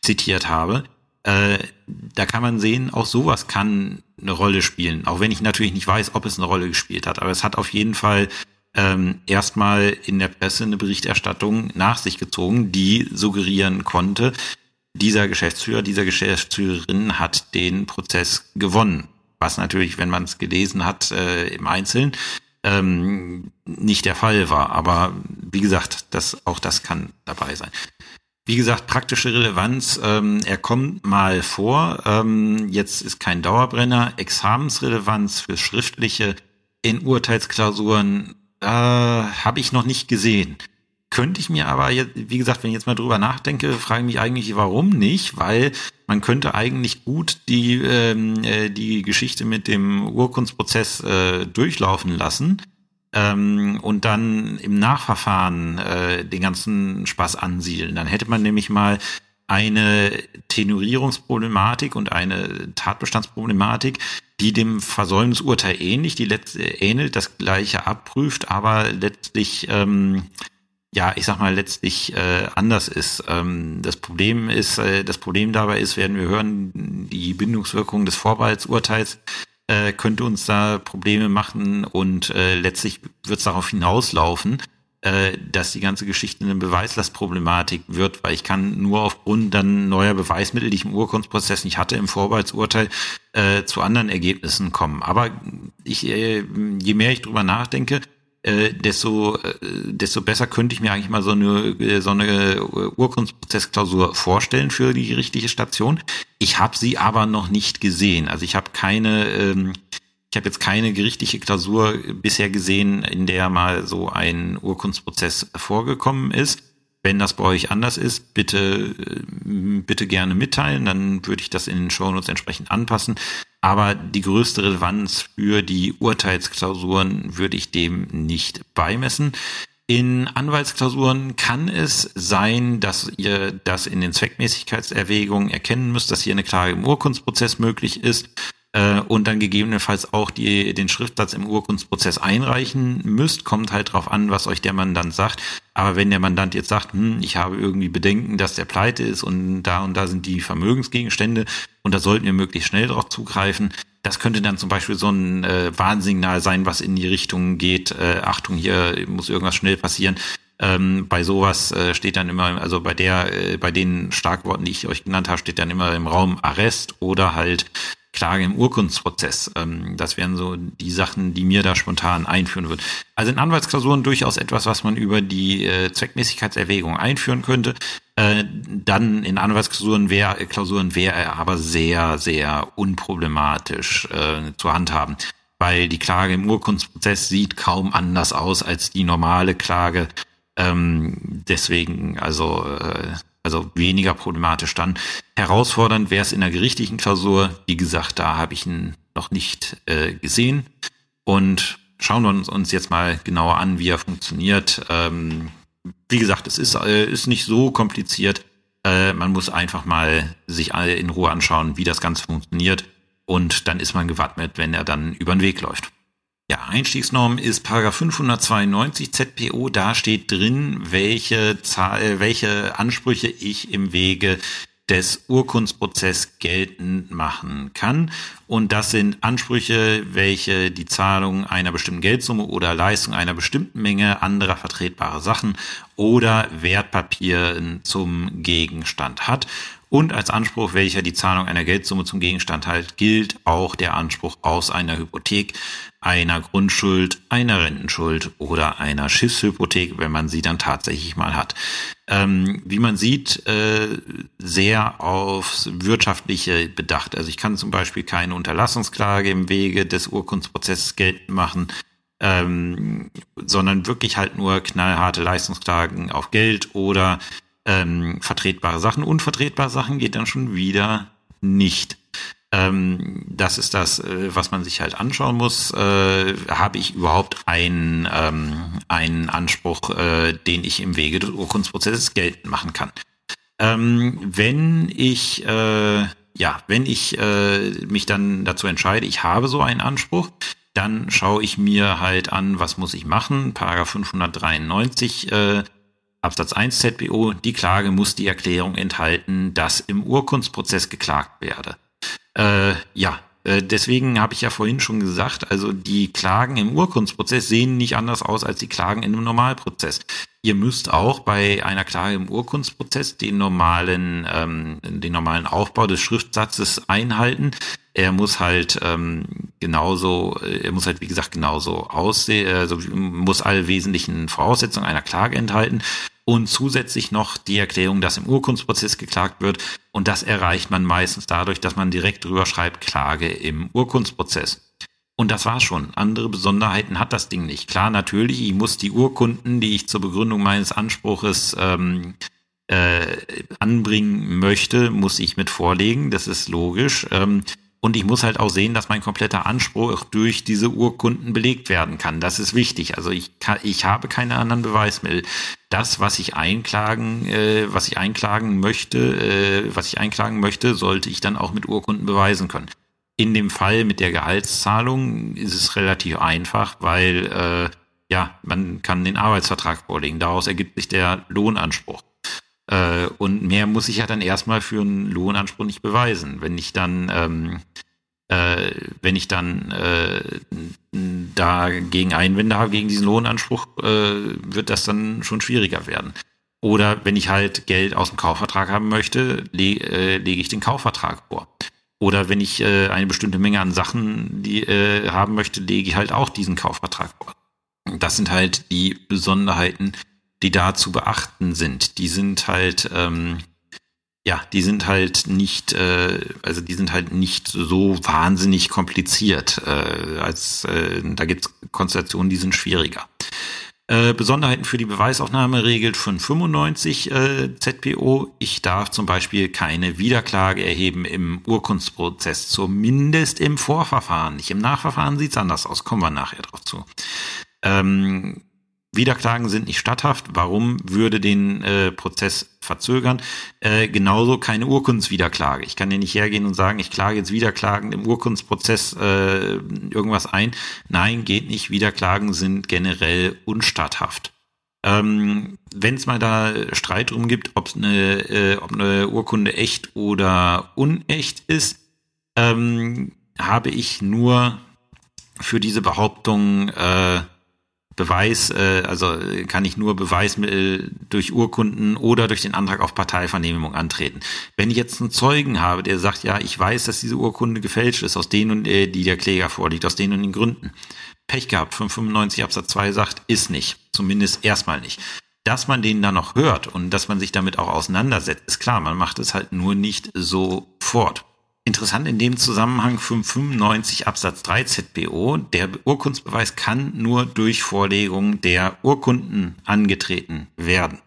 zitiert habe. Äh, da kann man sehen, auch sowas kann eine Rolle spielen, auch wenn ich natürlich nicht weiß, ob es eine Rolle gespielt hat. Aber es hat auf jeden Fall ähm, erstmal in der Presse eine Berichterstattung nach sich gezogen, die suggerieren konnte, dieser Geschäftsführer, dieser Geschäftsführerin hat den Prozess gewonnen. Was natürlich, wenn man es gelesen hat äh, im Einzelnen, ähm, nicht der Fall war. Aber wie gesagt, das, auch das kann dabei sein. Wie gesagt, praktische Relevanz, ähm, er kommt mal vor. Ähm, jetzt ist kein Dauerbrenner. Examensrelevanz für schriftliche in Urteilsklausuren äh, habe ich noch nicht gesehen. Könnte ich mir aber, jetzt, wie gesagt, wenn ich jetzt mal drüber nachdenke, frage ich mich eigentlich, warum nicht? Weil man könnte eigentlich gut die, ähm, äh, die Geschichte mit dem Urkundsprozess äh, durchlaufen lassen ähm, und dann im Nachverfahren äh, den ganzen Spaß ansiedeln. Dann hätte man nämlich mal eine Tenorierungsproblematik und eine Tatbestandsproblematik, die dem Versäumnisurteil ähnlich, die ähnelt, das gleiche abprüft, aber letztlich ähm, ja, ich sag mal, letztlich äh, anders ist. Ähm, das Problem ist, äh, das Problem dabei ist, werden wir hören, die Bindungswirkung des Vorbehaltsurteils äh, könnte uns da Probleme machen und äh, letztlich wird es darauf hinauslaufen, äh, dass die ganze Geschichte eine Beweislastproblematik wird, weil ich kann nur aufgrund dann neuer Beweismittel, die ich im Urkundsprozess nicht hatte, im Vorbehaltsurteil äh, zu anderen Ergebnissen kommen. Aber ich, äh, je mehr ich drüber nachdenke, äh, desto, äh, desto besser könnte ich mir eigentlich mal so eine, äh, so eine Urkundsprozessklausur vorstellen für die richtige Station. Ich habe sie aber noch nicht gesehen. Also ich habe keine, ähm, ich habe jetzt keine gerichtliche Klausur bisher gesehen, in der mal so ein Urkundsprozess vorgekommen ist. Wenn das bei euch anders ist, bitte, bitte gerne mitteilen, dann würde ich das in den Shownotes entsprechend anpassen. Aber die größte Relevanz für die Urteilsklausuren würde ich dem nicht beimessen. In Anwaltsklausuren kann es sein, dass ihr das in den Zweckmäßigkeitserwägungen erkennen müsst, dass hier eine Klage im Urkundsprozess möglich ist äh, und dann gegebenenfalls auch die, den Schriftsatz im Urkundsprozess einreichen müsst. Kommt halt drauf an, was euch der Mandant sagt. Aber wenn der Mandant jetzt sagt, hm, ich habe irgendwie Bedenken, dass der pleite ist und da und da sind die Vermögensgegenstände und da sollten wir möglichst schnell drauf zugreifen, das könnte dann zum Beispiel so ein äh, Warnsignal sein, was in die Richtung geht, äh, Achtung, hier muss irgendwas schnell passieren. Ähm, bei sowas äh, steht dann immer, also bei der, äh, bei den Starkworten, die ich euch genannt habe, steht dann immer im Raum Arrest oder halt Klage im Urkundsprozess. Ähm, das wären so die Sachen, die mir da spontan einführen würden. Also in Anwaltsklausuren durchaus etwas, was man über die äh, Zweckmäßigkeitserwägung einführen könnte. Äh, dann in Anwaltsklausuren wäre Klausuren wäre er aber sehr, sehr unproblematisch äh, zu handhaben, weil die Klage im Urkundsprozess sieht kaum anders aus als die normale Klage. Ähm, deswegen, also äh, also weniger problematisch dann. Herausfordernd wäre es in der gerichtlichen Klausur. Wie gesagt, da habe ich ihn noch nicht äh, gesehen. Und schauen wir uns jetzt mal genauer an, wie er funktioniert. Ähm, wie gesagt, es ist, äh, ist nicht so kompliziert. Äh, man muss einfach mal sich alle in Ruhe anschauen, wie das Ganze funktioniert. Und dann ist man gewappnet, wenn er dann über den Weg läuft. Ja, Einstiegsnorm ist Paragraph 592 ZPO. Da steht drin, welche, Zahl, äh, welche Ansprüche ich im Wege des Urkundsprozesses geltend machen kann. Und das sind Ansprüche, welche die Zahlung einer bestimmten Geldsumme oder Leistung einer bestimmten Menge anderer vertretbarer Sachen oder Wertpapieren zum Gegenstand hat. Und als Anspruch, welcher die Zahlung einer Geldsumme zum Gegenstand hat, gilt auch der Anspruch aus einer Hypothek, einer Grundschuld, einer Rentenschuld oder einer Schiffshypothek, wenn man sie dann tatsächlich mal hat. Ähm, wie man sieht, äh, sehr aufs Wirtschaftliche bedacht. Also ich kann zum Beispiel keine Unterlassungsklage im Wege des Urkundsprozesses geltend machen, ähm, sondern wirklich halt nur knallharte Leistungsklagen auf Geld oder ähm, vertretbare Sachen. Unvertretbare Sachen geht dann schon wieder nicht. Ähm, das ist das, äh, was man sich halt anschauen muss. Äh, Habe ich überhaupt einen, ähm, einen Anspruch, äh, den ich im Wege des Urkundsprozesses geltend machen kann? Ähm, wenn ich äh, ja, wenn ich äh, mich dann dazu entscheide, ich habe so einen Anspruch, dann schaue ich mir halt an, was muss ich machen. Paragraph 593 äh, Absatz 1 ZBO, die Klage muss die Erklärung enthalten, dass im Urkundsprozess geklagt werde. Äh, ja, äh, deswegen habe ich ja vorhin schon gesagt, also die Klagen im Urkundsprozess sehen nicht anders aus als die Klagen in einem Normalprozess. Ihr müsst auch bei einer Klage im Urkundsprozess den normalen, ähm, den normalen Aufbau des Schriftsatzes einhalten. Er muss halt ähm, genauso, er muss halt wie gesagt genauso aussehen, also muss alle wesentlichen Voraussetzungen einer Klage enthalten und zusätzlich noch die Erklärung, dass im Urkundsprozess geklagt wird. Und das erreicht man meistens dadurch, dass man direkt drüber schreibt, Klage im Urkundsprozess. Und das war schon. Andere Besonderheiten hat das Ding nicht. Klar, natürlich, ich muss die Urkunden, die ich zur Begründung meines Anspruches ähm, äh, anbringen möchte, muss ich mit vorlegen. Das ist logisch. Ähm, Und ich muss halt auch sehen, dass mein kompletter Anspruch durch diese Urkunden belegt werden kann. Das ist wichtig. Also ich, kann, ich habe keine anderen Beweismittel. Das, was ich einklagen, äh, was ich einklagen möchte, äh, was ich einklagen möchte, sollte ich dann auch mit Urkunden beweisen können. In dem Fall mit der Gehaltszahlung ist es relativ einfach, weil äh, ja, man kann den Arbeitsvertrag vorlegen. Daraus ergibt sich der Lohnanspruch. Äh, und mehr muss ich ja dann erstmal für einen Lohnanspruch nicht beweisen. Wenn ich dann, ähm, äh, wenn ich dann äh, dagegen Einwände habe gegen diesen Lohnanspruch, äh, wird das dann schon schwieriger werden. Oder wenn ich halt Geld aus dem Kaufvertrag haben möchte, le äh, lege ich den Kaufvertrag vor. Oder wenn ich äh, eine bestimmte Menge an Sachen die, haben möchte, lege ich halt auch diesen Kaufvertrag vor. Das sind halt die Besonderheiten, die da zu beachten sind. Die sind halt, ähm, ja, die sind halt nicht, äh, also die sind halt nicht so wahnsinnig kompliziert. Äh, als äh, da gibt es Konstellationen, die sind schwieriger. Äh, Besonderheiten für die Beweisaufnahme regelt 595 äh, ZPO. Ich darf zum Beispiel keine Wiederklage erheben im Urkundsprozess, zumindest im Vorverfahren. Nicht im Nachverfahren sieht's anders aus, kommen wir nachher drauf zu. Ähm, Wiederklagen sind nicht statthaft. Warum würde den äh, Prozess verzögern? Äh, genauso keine Urkundswiederklage. Ich kann ja nicht hergehen und sagen, ich klage jetzt Wiederklagen im Urkundsprozess äh, irgendwas ein. Nein, geht nicht. Wiederklagen sind generell unstatthaft. Ähm, Wenn es mal da Streit drum gibt, ob eine, äh, ob eine Urkunde echt oder unecht ist, ähm, habe ich nur für diese Behauptung äh, Beweis, äh, also kann ich nur Beweismittel durch Urkunden oder durch den Antrag auf Parteivernehmung antreten. Wenn ich jetzt einen Zeugen habe, der sagt, ja, ich weiß, dass diese Urkunde gefälscht ist, aus denen und äh, die der Kläger vorliegt, aus denen und den Gründen. Pech gehabt, 595 Absatz 2 sagt, ist nicht. Zumindest erstmal nicht. Dass man den dann noch hört und dass man sich damit auch auseinandersetzt, ist klar, man macht es halt nur nicht sofort. Interessant in dem Zusammenhang 595 Absatz 3 ZBO. Der Urkundsbeweis kann nur durch Vorlegung der Urkunden angetreten werden.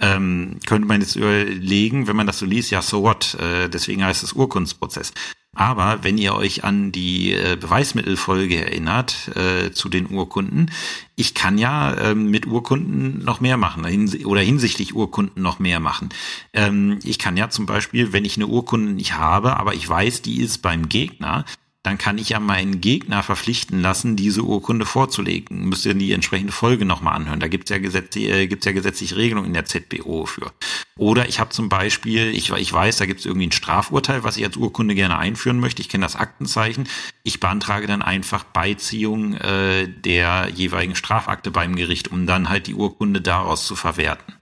Ähm, könnte man jetzt überlegen, wenn man das so liest, ja, so what? Äh, deswegen heißt es Urkundsprozess. Aber wenn ihr euch an die äh, Beweismittelfolge erinnert äh, zu den Urkunden, ich kann ja ähm, mit Urkunden noch mehr machen oder hinsichtlich Urkunden noch mehr machen. Ähm, ich kann ja zum Beispiel, wenn ich eine Urkunde nicht habe, aber ich weiß, die ist beim Gegner, dann kann ich ja meinen Gegner verpflichten lassen, diese Urkunde vorzulegen. Müsst ihr die entsprechende Folge nochmal anhören. Da gibt's ja, Gesetz, äh, ja gesetzliche Regelungen in der ZBO für. Oder ich habe zum Beispiel, ich, ich weiß, da gibt's irgendwie ein Strafurteil, was ich als Urkunde gerne einführen möchte. Ich kenne das Aktenzeichen. Ich beantrage dann einfach Beiziehung äh, der jeweiligen Strafakte beim Gericht, um dann halt die Urkunde daraus zu verwerten.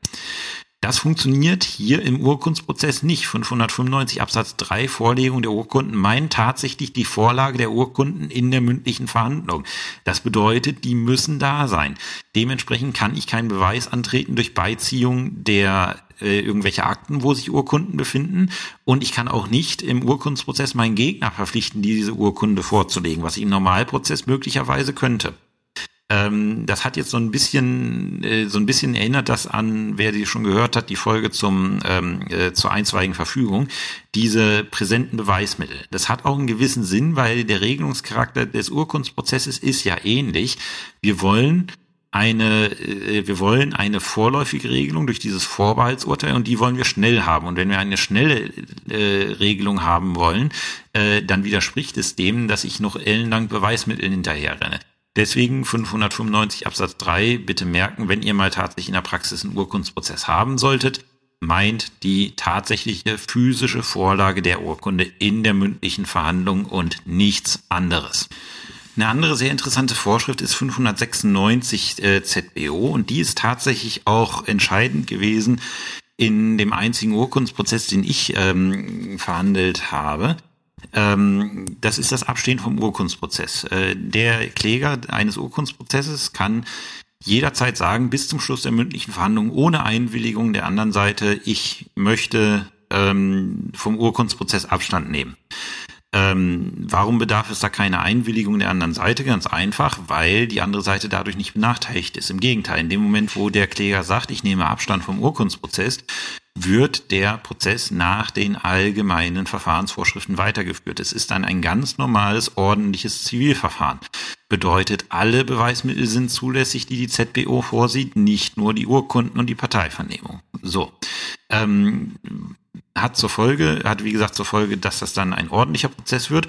Das funktioniert hier im Urkundsprozess nicht. 595 Absatz 3 Vorlegung der Urkunden meint tatsächlich die Vorlage der Urkunden in der mündlichen Verhandlung. Das bedeutet, die müssen da sein. Dementsprechend kann ich keinen Beweis antreten durch Beiziehung der äh, irgendwelche Akten, wo sich Urkunden befinden. Und ich kann auch nicht im Urkundsprozess meinen Gegner verpflichten, diese Urkunde vorzulegen, was ich im Normalprozess möglicherweise könnte. Ähm, das hat jetzt so ein bisschen, äh, so ein bisschen erinnert das an, wer die schon gehört hat, die Folge zum ähm, äh, zur einstweiligen Verfügung, diese präsenten Beweismittel. Das hat auch einen gewissen Sinn, weil der Regelungscharakter des Urkundsprozesses ist ja ähnlich. Wir wollen eine, äh, wir wollen eine vorläufige Regelung durch dieses Vorbehaltsurteil und die wollen wir schnell haben. Und wenn wir eine schnelle äh, Regelung haben wollen, äh, dann widerspricht es dem, dass ich noch ellenlang Beweismitteln hinterherrenne. Deswegen 595 Absatz 3 bitte merken, wenn ihr mal tatsächlich in der Praxis einen Urkundsprozess haben solltet, meint die tatsächliche physische Vorlage der Urkunde in der mündlichen Verhandlung und nichts anderes. Eine andere sehr interessante Vorschrift ist 596 äh, ZBO und die ist tatsächlich auch entscheidend gewesen in dem einzigen Urkundsprozess, den ich ähm, verhandelt habe. Ähm, das ist das Abstehen vom Urkundsprozess. Äh, der Kläger eines Urkundsprozesses kann jederzeit sagen, bis zum Schluss der mündlichen Verhandlung ohne Einwilligung der anderen Seite, ich möchte ähm, vom Urkundsprozess Abstand nehmen. Ähm, warum bedarf es da keine Einwilligung der anderen Seite? Ganz einfach, weil die andere Seite dadurch nicht benachteiligt ist. Im Gegenteil, in dem Moment, wo der Kläger sagt, ich nehme Abstand vom Urkundsprozess, wird der Prozess nach den allgemeinen Verfahrensvorschriften weitergeführt. Es ist dann ein ganz normales, ordentliches Zivilverfahren. Bedeutet, alle Beweismittel sind zulässig, die die ZBO vorsieht, nicht nur die Urkunden und die Parteivernehmung. So. Ähm, hat zur Folge, hat wie gesagt zur Folge, dass das dann ein ordentlicher Prozess wird.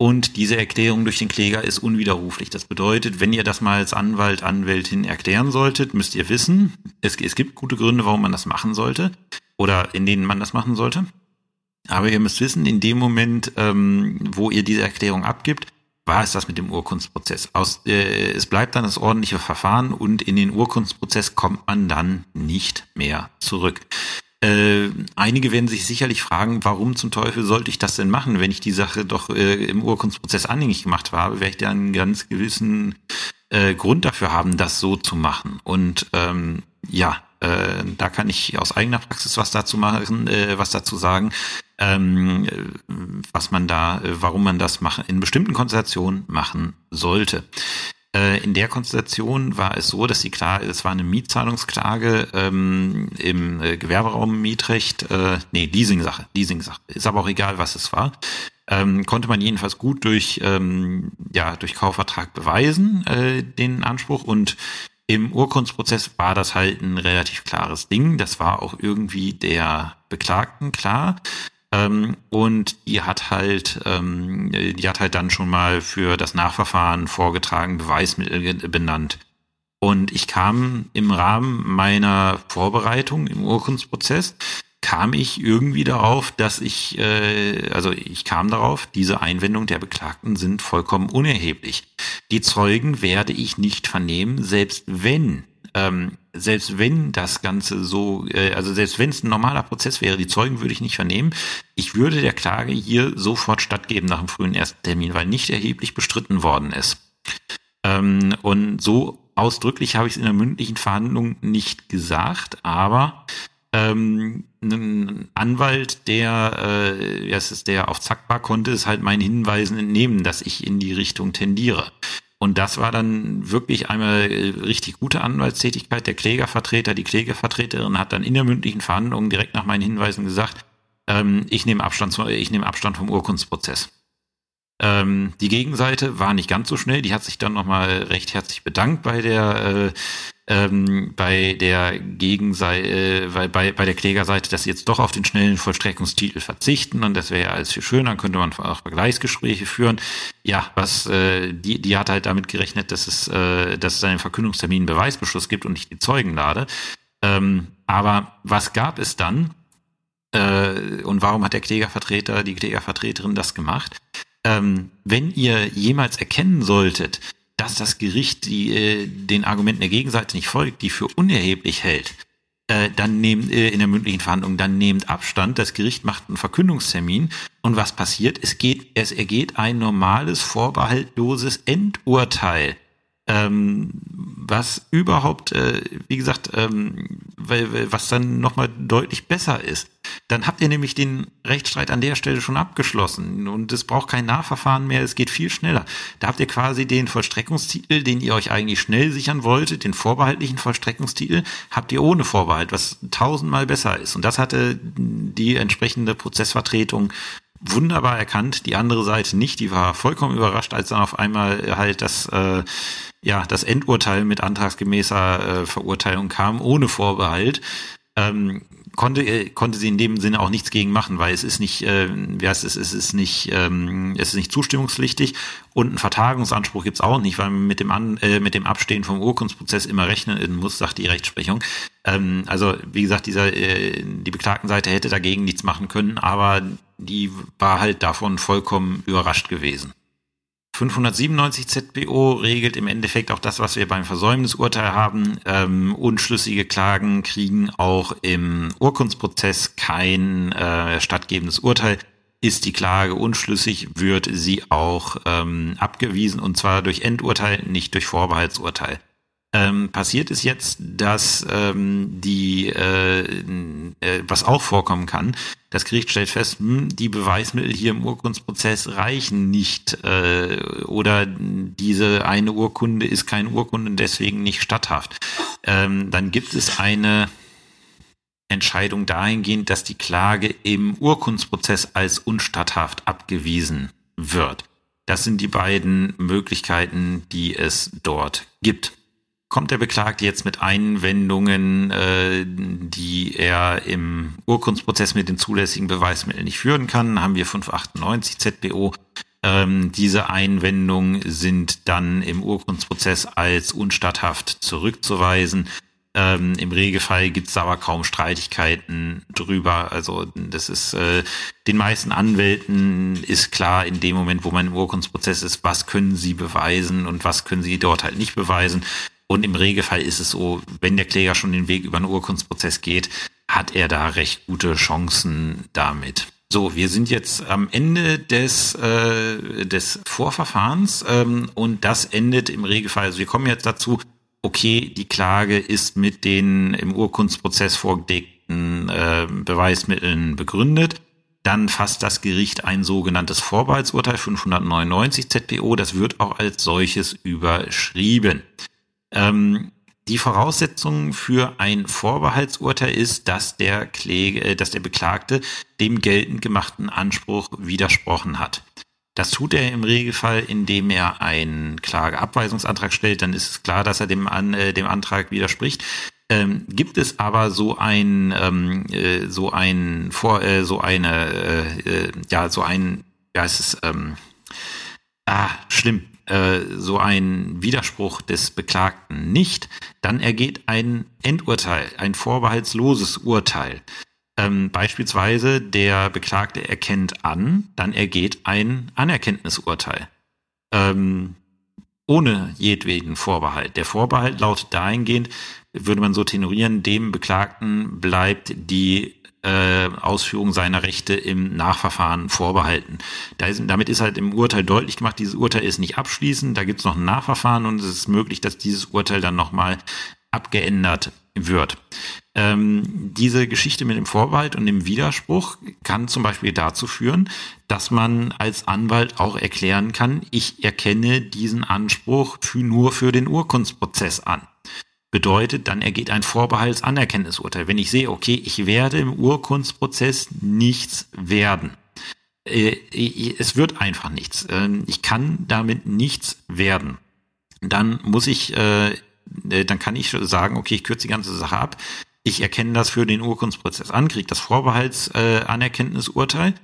Und diese Erklärung durch den Kläger ist unwiderruflich. Das bedeutet, wenn ihr das mal als Anwalt, Anwältin erklären solltet, müsst ihr wissen, es, es gibt gute Gründe, warum man das machen sollte oder in denen man das machen sollte. Aber ihr müsst wissen, in dem Moment, ähm, wo ihr diese Erklärung abgibt, war es das mit dem Urkunstprozess. Aus, äh, es bleibt dann das ordentliche Verfahren und in den Urkunstprozess kommt man dann nicht mehr zurück. Äh, einige werden sich sicherlich fragen, warum zum Teufel sollte ich das denn machen, wenn ich die Sache doch äh, im Urkundsprozess anhängig gemacht habe, werde ich da einen ganz gewissen äh, Grund dafür haben, das so zu machen. Und ähm, ja, äh, da kann ich aus eigener Praxis was dazu machen, äh, was dazu sagen, ähm, äh, was man da, äh, warum man das machen, in bestimmten Konstellationen machen sollte. Äh, in der Konstellation war es so, dass die Klage, es war eine Mietzahlungsklage ähm, im äh, Gewerberaum Mietrecht, äh, nee, Leasing-Sache, Leasing-Sache. Ist aber auch egal, was es war. Ähm, konnte man jedenfalls gut durch, ähm, ja, durch Kaufvertrag beweisen, äh, den Anspruch. Und im Urkundsprozess war das halt ein relativ klares Ding. Das war auch irgendwie der Beklagten klar. Ähm, und die hat halt, ähm, die hat halt dann schon mal für das Nachverfahren vorgetragen, Beweismittel benannt. Und ich kam im Rahmen meiner Vorbereitung im Urkundsprozess, kam ich irgendwie darauf, dass ich, äh, also ich kam darauf, diese Einwendungen der Beklagten sind vollkommen unerheblich. Die Zeugen werde ich nicht vernehmen, selbst wenn ähm, selbst wenn das Ganze so, äh, also selbst wenn es ein normaler Prozess wäre, die Zeugen würde ich nicht vernehmen. Ich würde der Klage hier sofort stattgeben nach dem frühen ersten Termin, weil nicht erheblich bestritten worden ist. Ähm, und so ausdrücklich habe ich es in der mündlichen Verhandlung nicht gesagt, aber ähm, ein Anwalt, der, äh, es ist der auf Zack war, konnte es halt meinen Hinweisen entnehmen, dass ich in die Richtung tendiere. Und das war dann wirklich einmal äh, richtig gute Anwaltstätigkeit. Der Klägervertreter, die Klägervertreterin hat dann in der mündlichen Verhandlung direkt nach meinen Hinweisen gesagt, ähm, ich nehme Abstand, nehme Abstand vom Urkundsprozess. Ähm, die Gegenseite war nicht ganz so schnell. Die hat sich dann nochmal recht herzlich bedankt bei der, äh, ähm, bei der Gegenseite, äh, bei, bei der Klägerseite, dass sie jetzt doch auf den schnellen Vollstreckungstitel verzichten und das wäre ja alles viel schöner, dann könnte man auch Vergleichsgespräche führen. Ja, was äh, die, die hat halt damit gerechnet, dass es, äh, dass es einen Verkündungstermin Beweisbeschluss gibt und nicht die Zeugen lade. Ähm, aber was gab es dann? Äh, und warum hat der Klägervertreter, die Klägervertreterin das gemacht? ähm, wenn ihr jemals erkennen solltet, dass das Gericht die, äh, den Argumenten der Gegenseite nicht folgt, die für unerheblich hält, äh, dann nehmt äh, in der mündlichen Verhandlung, dann nehmt Abstand. Das Gericht macht einen Verkündungstermin und was passiert? Es geht, es ergeht ein normales vorbehaltloses Endurteil ähm, was überhaupt, äh, wie gesagt, ähm, weil, was dann nochmal deutlich besser ist. Dann habt ihr nämlich den Rechtsstreit an der Stelle schon abgeschlossen und es braucht kein Nachverfahren mehr, es geht viel schneller. Da habt ihr quasi den Vollstreckungstitel, den ihr euch eigentlich schnell sichern wolltet, den vorbehaltlichen Vollstreckungstitel, habt ihr ohne Vorbehalt, was tausendmal besser ist. Und das hatte die entsprechende Prozessvertretung wunderbar erkannt, die andere Seite nicht, die war vollkommen überrascht, als dann auf einmal halt das äh, ja, das Endurteil mit antragsgemäßer äh, Verurteilung kam, ohne Vorbehalt, ähm, konnte, äh, konnte sie in dem Sinne auch nichts gegen machen, weil es ist nicht, äh, wie heißt es, es ist nicht, ähm, es ist nicht zustimmungspflichtig und einen Vertagungsanspruch gibt's auch nicht, weil man mit dem, An, äh, mit dem Abstehen vom Urkundsprozess immer rechnen muss, sagt die Rechtsprechung. Ähm, also wie gesagt, dieser, äh, die Beklagtenseite hätte dagegen nichts machen können, aber die war halt davon vollkommen überrascht gewesen. 597 ZBO regelt im Endeffekt auch das, was wir beim Versäumnisurteil haben. Ähm, unschlüssige Klagen kriegen auch im Urkundsprozess kein äh, stattgebendes Urteil. Ist die Klage unschlüssig, wird sie auch ähm, abgewiesen und zwar durch Endurteil, nicht durch Vorbehaltsurteil. Ähm, passiert ist jetzt, dass ähm, die, äh, äh, was auch vorkommen kann, das Gericht stellt fest, hm, die Beweismittel hier im Urkundsprozess reichen nicht äh, oder diese eine Urkunde ist keine Urkunde und deswegen nicht statthaft. Ähm, dann gibt es eine Entscheidung dahingehend, dass die Klage im Urkundsprozess als unstatthaft abgewiesen wird. Das sind die beiden Möglichkeiten, die es dort gibt. Kommt der Beklagte jetzt mit Einwendungen, äh, die er im Urkundsprozess mit den zulässigen Beweismitteln nicht führen kann, haben wir 598 ZBO. Ähm, diese Einwendungen sind dann im Urkundsprozess als unstatthaft zurückzuweisen. Ähm, Im Regelfall gibt es aber kaum Streitigkeiten drüber. Also das ist äh, den meisten Anwälten ist klar in dem Moment, wo man im Urkundsprozess ist, was können sie beweisen und was können sie dort halt nicht beweisen. Und im Regelfall ist es so, wenn der Kläger schon den Weg über einen Urkundsprozess geht, hat er da recht gute Chancen damit. So, wir sind jetzt am Ende des, äh, des Vorverfahrens ähm, und das endet im Regelfall. Also wir kommen jetzt dazu, okay, die Klage ist mit den im Urkundsprozess vorgelegten äh, Beweismitteln begründet. Dann fasst das Gericht ein sogenanntes Vorbehaltsurteil 599 ZPO. Das wird auch als solches überschrieben. Ähm, die Voraussetzung für ein Vorbehaltsurteil ist, dass der Kläger, äh, dass der Beklagte dem geltend gemachten Anspruch widersprochen hat. Das tut er im Regelfall, indem er einen Klageabweisungsantrag stellt. Dann ist es klar, dass er dem, an, äh, dem Antrag widerspricht. Ähm, gibt es aber so ein ähm, äh, so ein vor äh, so eine äh, äh ja so ein ja es ist ähm, ah schlimm äh, so ein Widerspruch des Beklagten nicht, dann ergeht ein Endurteil, ein vorbehaltsloses Urteil. Ähm, beispielsweise der Beklagte erkennt an, dann ergeht ein Anerkenntnisurteil. Ähm, ohne jedweden Vorbehalt. Der Vorbehalt lautet dahingehend, würde man so tenorieren, dem Beklagten bleibt die äh, Ausführung seiner Rechte im Nachverfahren vorbehalten. Da ist, damit ist halt im Urteil deutlich gemacht, dieses Urteil ist nicht abschließend, da gibt es noch ein Nachverfahren und es ist möglich, dass dieses Urteil dann nochmal abgeändert wird. Ähm, diese Geschichte mit dem Vorbehalt und dem Widerspruch kann zum Beispiel dazu führen, dass man als Anwalt auch erklären kann, ich erkenne diesen Anspruch für, nur für den Urkundsprozess an. Bedeutet, dann ergeht ein Vorbehaltsanerkenntnisurteil. Wenn ich sehe, okay, ich werde im Urkundsprozess nichts werden. Äh, es wird einfach nichts. Ähm, ich kann damit nichts werden. Dann muss ich äh, äh, dann kann ich sagen, okay, ich kürze die ganze Sache ab. Ich erkenne das für den Urkundsprozess an, kriege das Vorbehaltsanerkenntnisurteil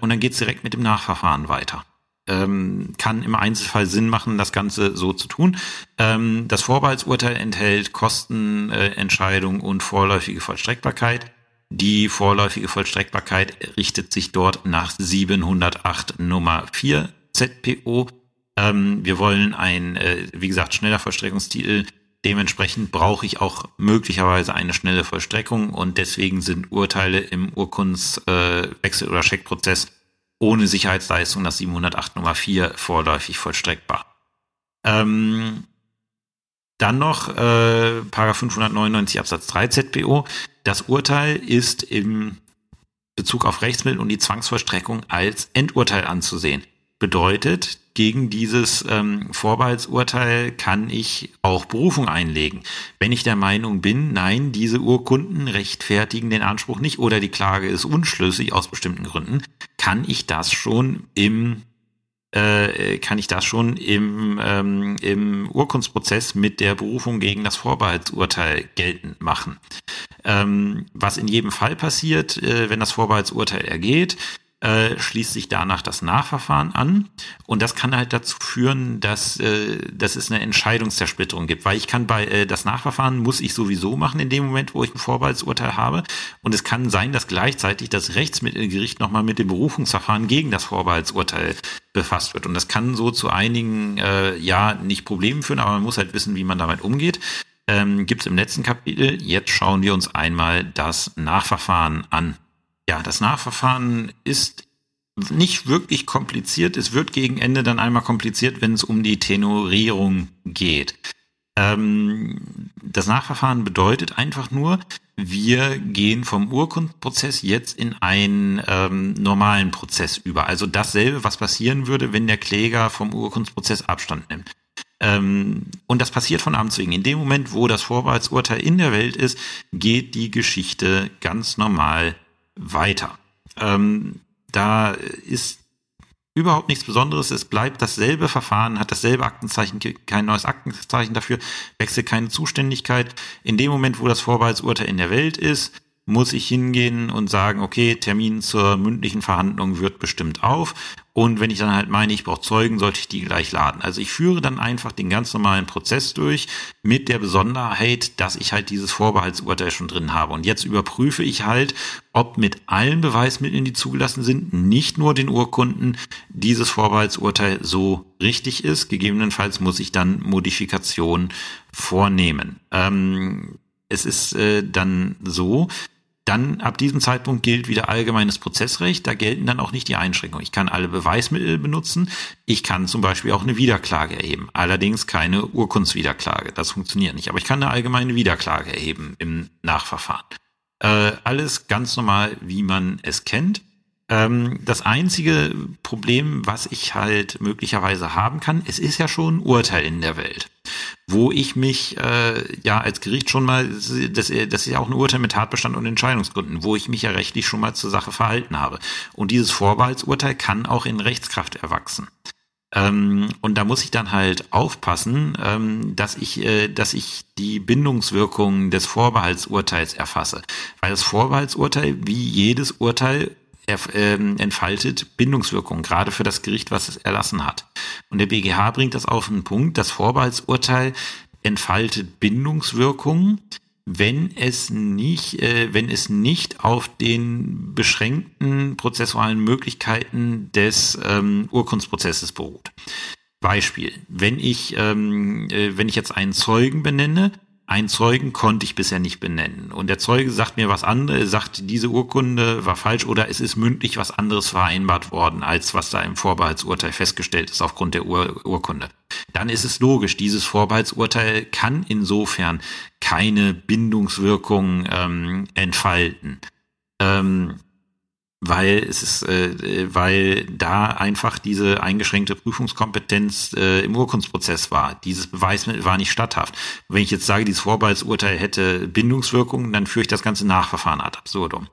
und dann geht's direkt mit dem Nachverfahren weiter. Ähm, kann im Einzelfall Sinn machen, das Ganze so zu tun. Ähm, das Vorbehaltsurteil enthält Kostenentscheidung äh, und vorläufige Vollstreckbarkeit. Die vorläufige Vollstreckbarkeit richtet sich dort nach 708 Nummer 4 ZPO ähm, wir wollen ein, äh, wie gesagt, schneller Vollstreckungstitel. Dementsprechend brauche ich auch möglicherweise eine schnelle Vollstreckung und deswegen sind Urteile im Urkundswechsel- äh, oder Scheckprozess ohne Sicherheitsleistung nach 708 Nummer 4 vorläufig vollstreckbar. Ähm, dann noch äh, Paragraph 599 Absatz 3 ZBO. Das Urteil ist im Bezug auf Rechtsmittel und die Zwangsvollstreckung als Endurteil anzusehen. Bedeutet, gegen dieses ähm, Vorbehaltsurteil kann ich auch Berufung einlegen. Wenn ich der Meinung bin, nein, diese Urkunden rechtfertigen den Anspruch nicht oder die Klage ist unschlüssig aus bestimmten Gründen, kann ich das schon im äh, kann ich das schon im, ähm, im Urkundsprozess mit der Berufung gegen das Vorbehaltsurteil geltend machen. Ähm, was in jedem Fall passiert, äh, wenn das Vorbehaltsurteil ergeht, äh, schließt sich danach das Nachverfahren an. Und das kann halt dazu führen, dass, äh, dass es eine Entscheidungszersplitterung gibt. Weil ich kann bei äh, das Nachverfahren muss ich sowieso machen in dem Moment, wo ich ein Vorbehaltsurteil habe. Und es kann sein, dass gleichzeitig das Rechtsmittelgericht nochmal mit dem Berufungsverfahren gegen das Vorbehaltsurteil befasst wird. Und das kann so zu einigen, äh, ja, nicht Problemen führen, aber man muss halt wissen, wie man damit umgeht. Ähm, Gibt es im letzten Kapitel. Jetzt schauen wir uns einmal das Nachverfahren an. Ja, das Nachverfahren ist nicht wirklich kompliziert. Es wird gegen Ende dann einmal kompliziert, wenn es um die Tenorierung geht. Ähm, das Nachverfahren bedeutet einfach nur, wir gehen vom Urkundprozess jetzt in einen ähm, normalen Prozess über. Also dasselbe, was passieren würde, wenn der Kläger vom Urkundsprozess Abstand nimmt. Ähm, und das passiert von Amts wegen. In dem Moment, wo das Vorbehaltsurteil in der Welt ist, geht die Geschichte ganz normal weiter. Ähm, da ist überhaupt nichts Besonderes. Es bleibt dasselbe Verfahren, hat dasselbe Aktenzeichen, kein neues Aktenzeichen dafür, wechselt keine Zuständigkeit. In dem Moment, wo das Vorbehaltsurteil in der Welt ist, muss ich hingehen und sagen, okay, Termin zur mündlichen Verhandlung wird bestimmt auf. Und wenn ich dann halt meine, ich brauche Zeugen, sollte ich die gleich laden. Also ich führe dann einfach den ganz normalen Prozess durch mit der Besonderheit, dass ich halt dieses Vorbehaltsurteil schon drin habe. Und jetzt überprüfe ich halt, ob mit allen Beweismitteln, die zugelassen sind, nicht nur den Urkunden, dieses Vorbehaltsurteil so richtig ist. Gegebenenfalls muss ich dann Modifikationen vornehmen. Ähm, es ist äh, dann so, dann ab diesem Zeitpunkt gilt wieder allgemeines Prozessrecht. Da gelten dann auch nicht die Einschränkungen. Ich kann alle Beweismittel benutzen. Ich kann zum Beispiel auch eine Wiederklage erheben. Allerdings keine Urkundswiederklage. Das funktioniert nicht. Aber ich kann eine allgemeine Wiederklage erheben im Nachverfahren. Äh, alles ganz normal, wie man es kennt. Ähm, das einzige Problem, was ich halt möglicherweise haben kann, es ist ja schon ein Urteil in der Welt, wo ich mich äh, ja als Gericht schon mal, das, das ist ja auch ein Urteil mit Tatbestand und Entscheidungsgründen, wo ich mich ja rechtlich schon mal zur Sache verhalten habe. Und dieses Vorbehaltsurteil kann auch in Rechtskraft erwachsen. Ähm, und da muss ich dann halt aufpassen, ähm, dass ich, äh, dass ich die Bindungswirkungen des Vorbehaltsurteils erfasse. Weil das Vorbehaltsurteil, wie jedes Urteil, entfaltet Bindungswirkung, gerade für das Gericht, was es erlassen hat. Und der BGH bringt das auf den Punkt, das Vorbehaltsurteil entfaltet Bindungswirkung, wenn es nicht, äh, wenn es nicht auf den beschränkten prozessualen Möglichkeiten des ähm, Urkundsprozesses beruht. Beispiel: Wenn ich, ähm, äh, wenn ich jetzt einen Zeugen benenne, einen Zeugen konnte ich bisher nicht benennen. Und der Zeuge sagt mir was anderes, sagt, diese Urkunde war falsch oder es ist mündlich was anderes vereinbart worden, als was da im Vorbehaltsurteil festgestellt ist aufgrund der Ur Urkunde. Dann ist es logisch, dieses Vorbehaltsurteil kann insofern keine Bindungswirkung ähm, entfalten. Ähm, weil es ist, äh, weil da einfach diese eingeschränkte Prüfungskompetenz äh, im Urkundsprozess war. Dieses Beweismittel war nicht statthaft. Wenn ich jetzt sage, dieses Vorbehaltsurteil hätte Bindungswirkungen, dann führe ich das ganze Nachverfahren ad absurdum.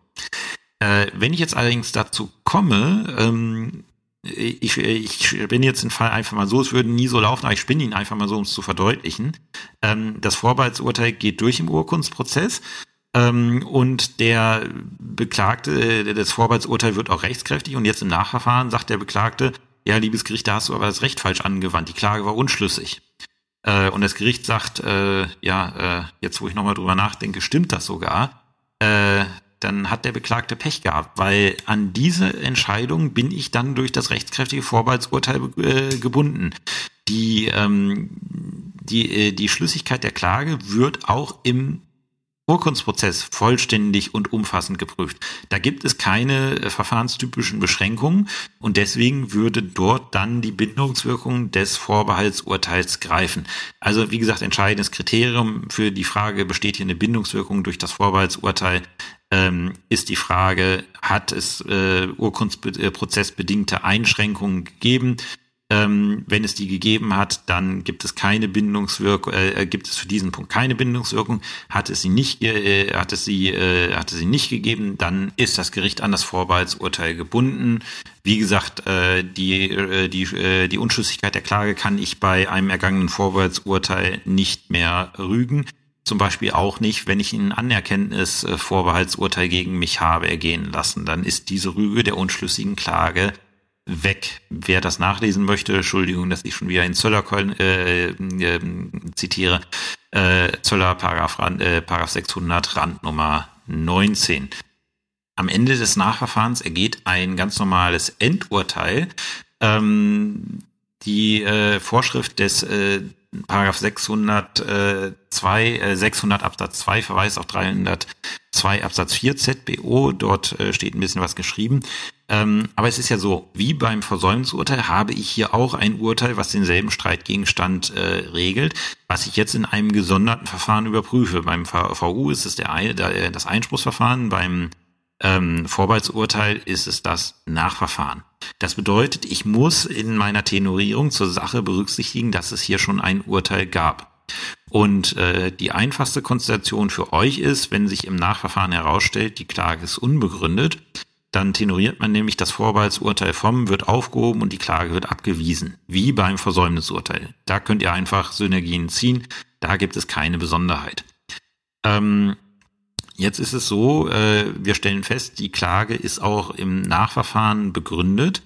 Äh, wenn ich jetzt allerdings dazu komme, ähm, ich, ich bin jetzt den Fall einfach mal so, es würde nie so laufen, aber ich spinne ihn einfach mal so, um es zu verdeutlichen. Ähm, das Vorbehaltsurteil geht durch im Urkundsprozess ähm, und der Beklagte, das Vorbehaltsurteil wird auch rechtskräftig und jetzt im Nachverfahren sagt der Beklagte, ja, liebes Gericht, da hast du aber das Recht falsch angewandt, die Klage war unschlüssig. Äh, und das Gericht sagt, äh, ja, äh, jetzt wo ich nochmal drüber nachdenke, stimmt das sogar. Äh, dann hat der Beklagte Pech gehabt, weil an diese Entscheidung bin ich dann durch das rechtskräftige Vorbehaltsurteil äh, gebunden. Die, ähm, die, äh, die Schlüssigkeit der Klage wird auch im Urkundsprozess vollständig und umfassend geprüft. Da gibt es keine äh, verfahrenstypischen Beschränkungen und deswegen würde dort dann die Bindungswirkung des Vorbehaltsurteils greifen. Also wie gesagt, entscheidendes Kriterium für die Frage, besteht hier eine Bindungswirkung durch das Vorbehaltsurteil, ähm, ist die Frage, hat es äh, urkundsprozessbedingte Einschränkungen gegeben? Ähm, wenn es die gegeben hat, dann gibt es keine Bindungswirkung, äh, gibt es für diesen Punkt keine Bindungswirkung. Hat es sie nicht, äh, hat es sie, äh, hat es sie nicht gegeben, dann ist das Gericht an das Vorbehaltsurteil gebunden. Wie gesagt, äh, die, äh, die, äh, die Unschlüssigkeit der Klage kann ich bei einem ergangenen Vorbehaltsurteil nicht mehr rügen. Zum Beispiel auch nicht, wenn ich ein Anerkenntnisvorbehaltsurteil gegen mich habe ergehen lassen. Dann ist diese Rüge der unschlüssigen Klage weg. Wer das nachlesen möchte, Entschuldigung, dass ich schon wieder in Zöller äh, äh, zitiere, äh, Zöller Paragraph, äh, Paragraph 600 Randnummer 19. Am Ende des Nachverfahrens ergeht ein ganz normales Endurteil. Ähm, die äh, Vorschrift des äh, Paragraph 602, äh, 600 Absatz 2 verweist auf 302 Absatz 4 ZBO. Dort äh, steht ein bisschen was geschrieben. Ähm, aber es ist ja so, wie beim Versäumnisurteil habe ich hier auch ein Urteil, was denselben Streitgegenstand äh, regelt, was ich jetzt in einem gesonderten Verfahren überprüfe. Beim VU ist es der, das Einspruchsverfahren, beim ähm, Vorbehaltsurteil ist es das Nachverfahren. Das bedeutet, ich muss in meiner Tenorierung zur Sache berücksichtigen, dass es hier schon ein Urteil gab. Und äh, die einfachste Konstellation für euch ist, wenn sich im Nachverfahren herausstellt, die Klage ist unbegründet, dann tenoriert man nämlich das Vorbehaltsurteil vom, wird aufgehoben und die Klage wird abgewiesen. Wie beim Versäumnisurteil. Da könnt ihr einfach Synergien ziehen. Da gibt es keine Besonderheit. Ähm, jetzt ist es so, äh, wir stellen fest, die Klage ist auch im Nachverfahren begründet.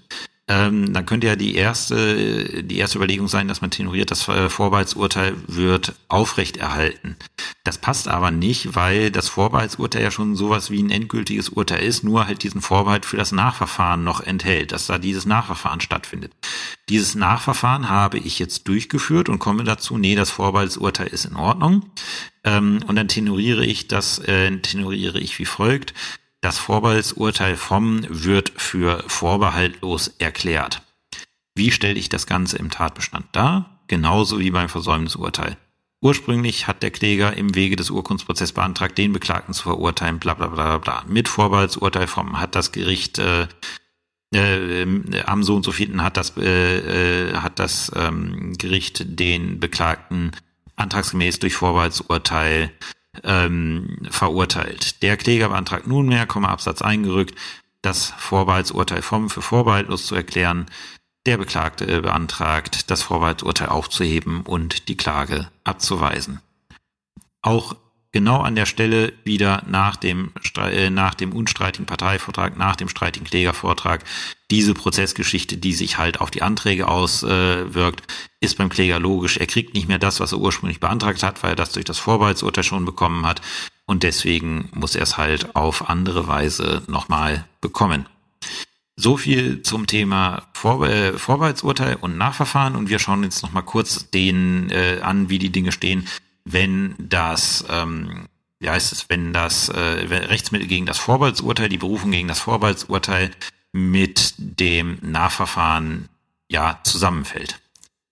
Ähm, dann könnte ja die erste, die erste Überlegung sein, dass man tenoriert, das äh, Vorbehaltsurteil wird aufrechterhalten. Das passt aber nicht, weil das Vorbehaltsurteil ja schon sowas wie ein endgültiges Urteil ist, nur halt diesen Vorbehalt für das Nachverfahren noch enthält, dass da dieses Nachverfahren stattfindet. Dieses Nachverfahren habe ich jetzt durchgeführt und komme dazu, nee, das Vorbehaltsurteil ist in Ordnung. Ähm, und dann tenoriere ich das, äh, tenoriere ich wie folgt. Das Vorbehaltsurteil vom wird für vorbehaltlos erklärt. Wie stelle ich das Ganze im Tatbestand dar? Genauso wie beim Versäumnisurteil. Ursprünglich hat der Kläger im Wege des Urkundsprozesses beantragt, den Beklagten zu verurteilen, bla bla bla bla. Mit Vorbehaltsurteil vom hat das Gericht äh, äh, am so und so vielten hat das, äh, äh, hat das ähm, Gericht den Beklagten antragsgemäß durch Vorbehaltsurteil ähm, verurteilt. Der Kläger beantragt nunmehr, Absatz eingerückt, das Vorbehaltsurteil vom für vorbehaltlos zu erklären. Der Beklagte beantragt, das Vorbehaltsurteil aufzuheben und die Klage abzuweisen. Auch genau an der Stelle wieder nach dem, äh, nach dem unstreitigen Parteivortrag, nach dem streitigen Klägervortrag, diese Prozessgeschichte, die sich halt auf die Anträge auswirkt, ist beim Kläger logisch. Er kriegt nicht mehr das, was er ursprünglich beantragt hat, weil er das durch das Vorbehaltsurteil schon bekommen hat. Und deswegen muss er es halt auf andere Weise nochmal bekommen. So viel zum Thema Vor äh, Vorbehaltsurteil und Nachverfahren und wir schauen uns nochmal kurz den äh, an, wie die Dinge stehen, wenn das, ähm, wie heißt es, wenn das äh, Rechtsmittel gegen das Vorbehaltsurteil, die Berufung gegen das Vorbehaltsurteil mit dem Nachverfahren ja zusammenfällt.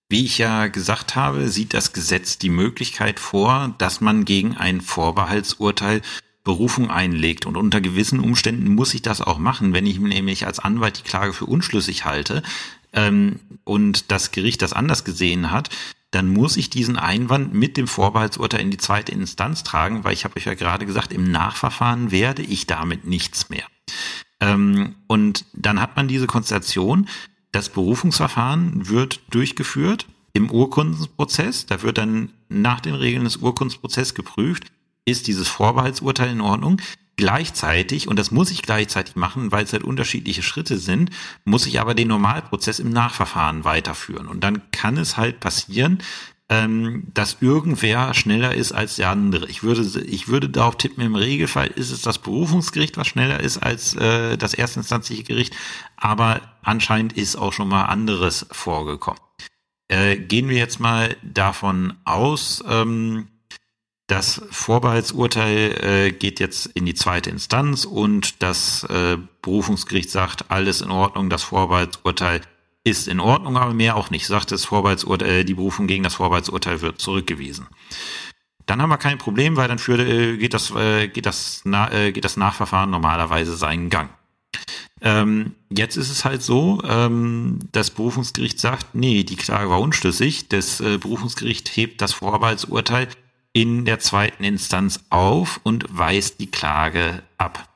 Wie ich ja gesagt habe, sieht das Gesetz die Möglichkeit vor, dass man gegen ein Vorbehaltsurteil Berufung einlegt. Und unter gewissen Umständen muss ich das auch machen, wenn ich nämlich als Anwalt die Klage für unschlüssig halte ähm, und das Gericht das anders gesehen hat, dann muss ich diesen Einwand mit dem Vorbehaltsurteil in die zweite Instanz tragen, weil ich habe euch ja gerade gesagt, im Nachverfahren werde ich damit nichts mehr. Ähm, und dann hat man diese Konstellation, das Berufungsverfahren wird durchgeführt im Urkundenprozess. Da wird dann nach den Regeln des Urkundenprozesses geprüft, ist dieses Vorbehaltsurteil in Ordnung. Gleichzeitig, und das muss ich gleichzeitig machen, weil es halt unterschiedliche Schritte sind, muss ich aber den Normalprozess im Nachverfahren weiterführen. Und dann kann es halt passieren, ähm, dass irgendwer schneller ist als der andere. Ich würde, ich würde darauf tippen, im Regelfall ist es das Berufungsgericht, was schneller ist als äh, das erstinstanzliche Gericht, aber anscheinend ist auch schon mal anderes vorgekommen. Äh, gehen wir jetzt mal davon aus, ähm, das Vorbehaltsurteil äh, geht jetzt in die zweite Instanz und das äh, Berufungsgericht sagt, alles in Ordnung, das Vorbehaltsurteil ist in Ordnung, aber mehr auch nicht. Sagt das Vorbehaltsurteil, äh, die Berufung gegen das Vorbehaltsurteil wird zurückgewiesen. Dann haben wir kein Problem, weil dann für, äh, geht, das, äh, geht, das, na, äh, geht das Nachverfahren normalerweise seinen Gang. Ähm, jetzt ist es halt so, ähm, das Berufungsgericht sagt, nee, die Klage war unschlüssig. Das äh, Berufungsgericht hebt das Vorbehaltsurteil in der zweiten Instanz auf und weist die Klage ab.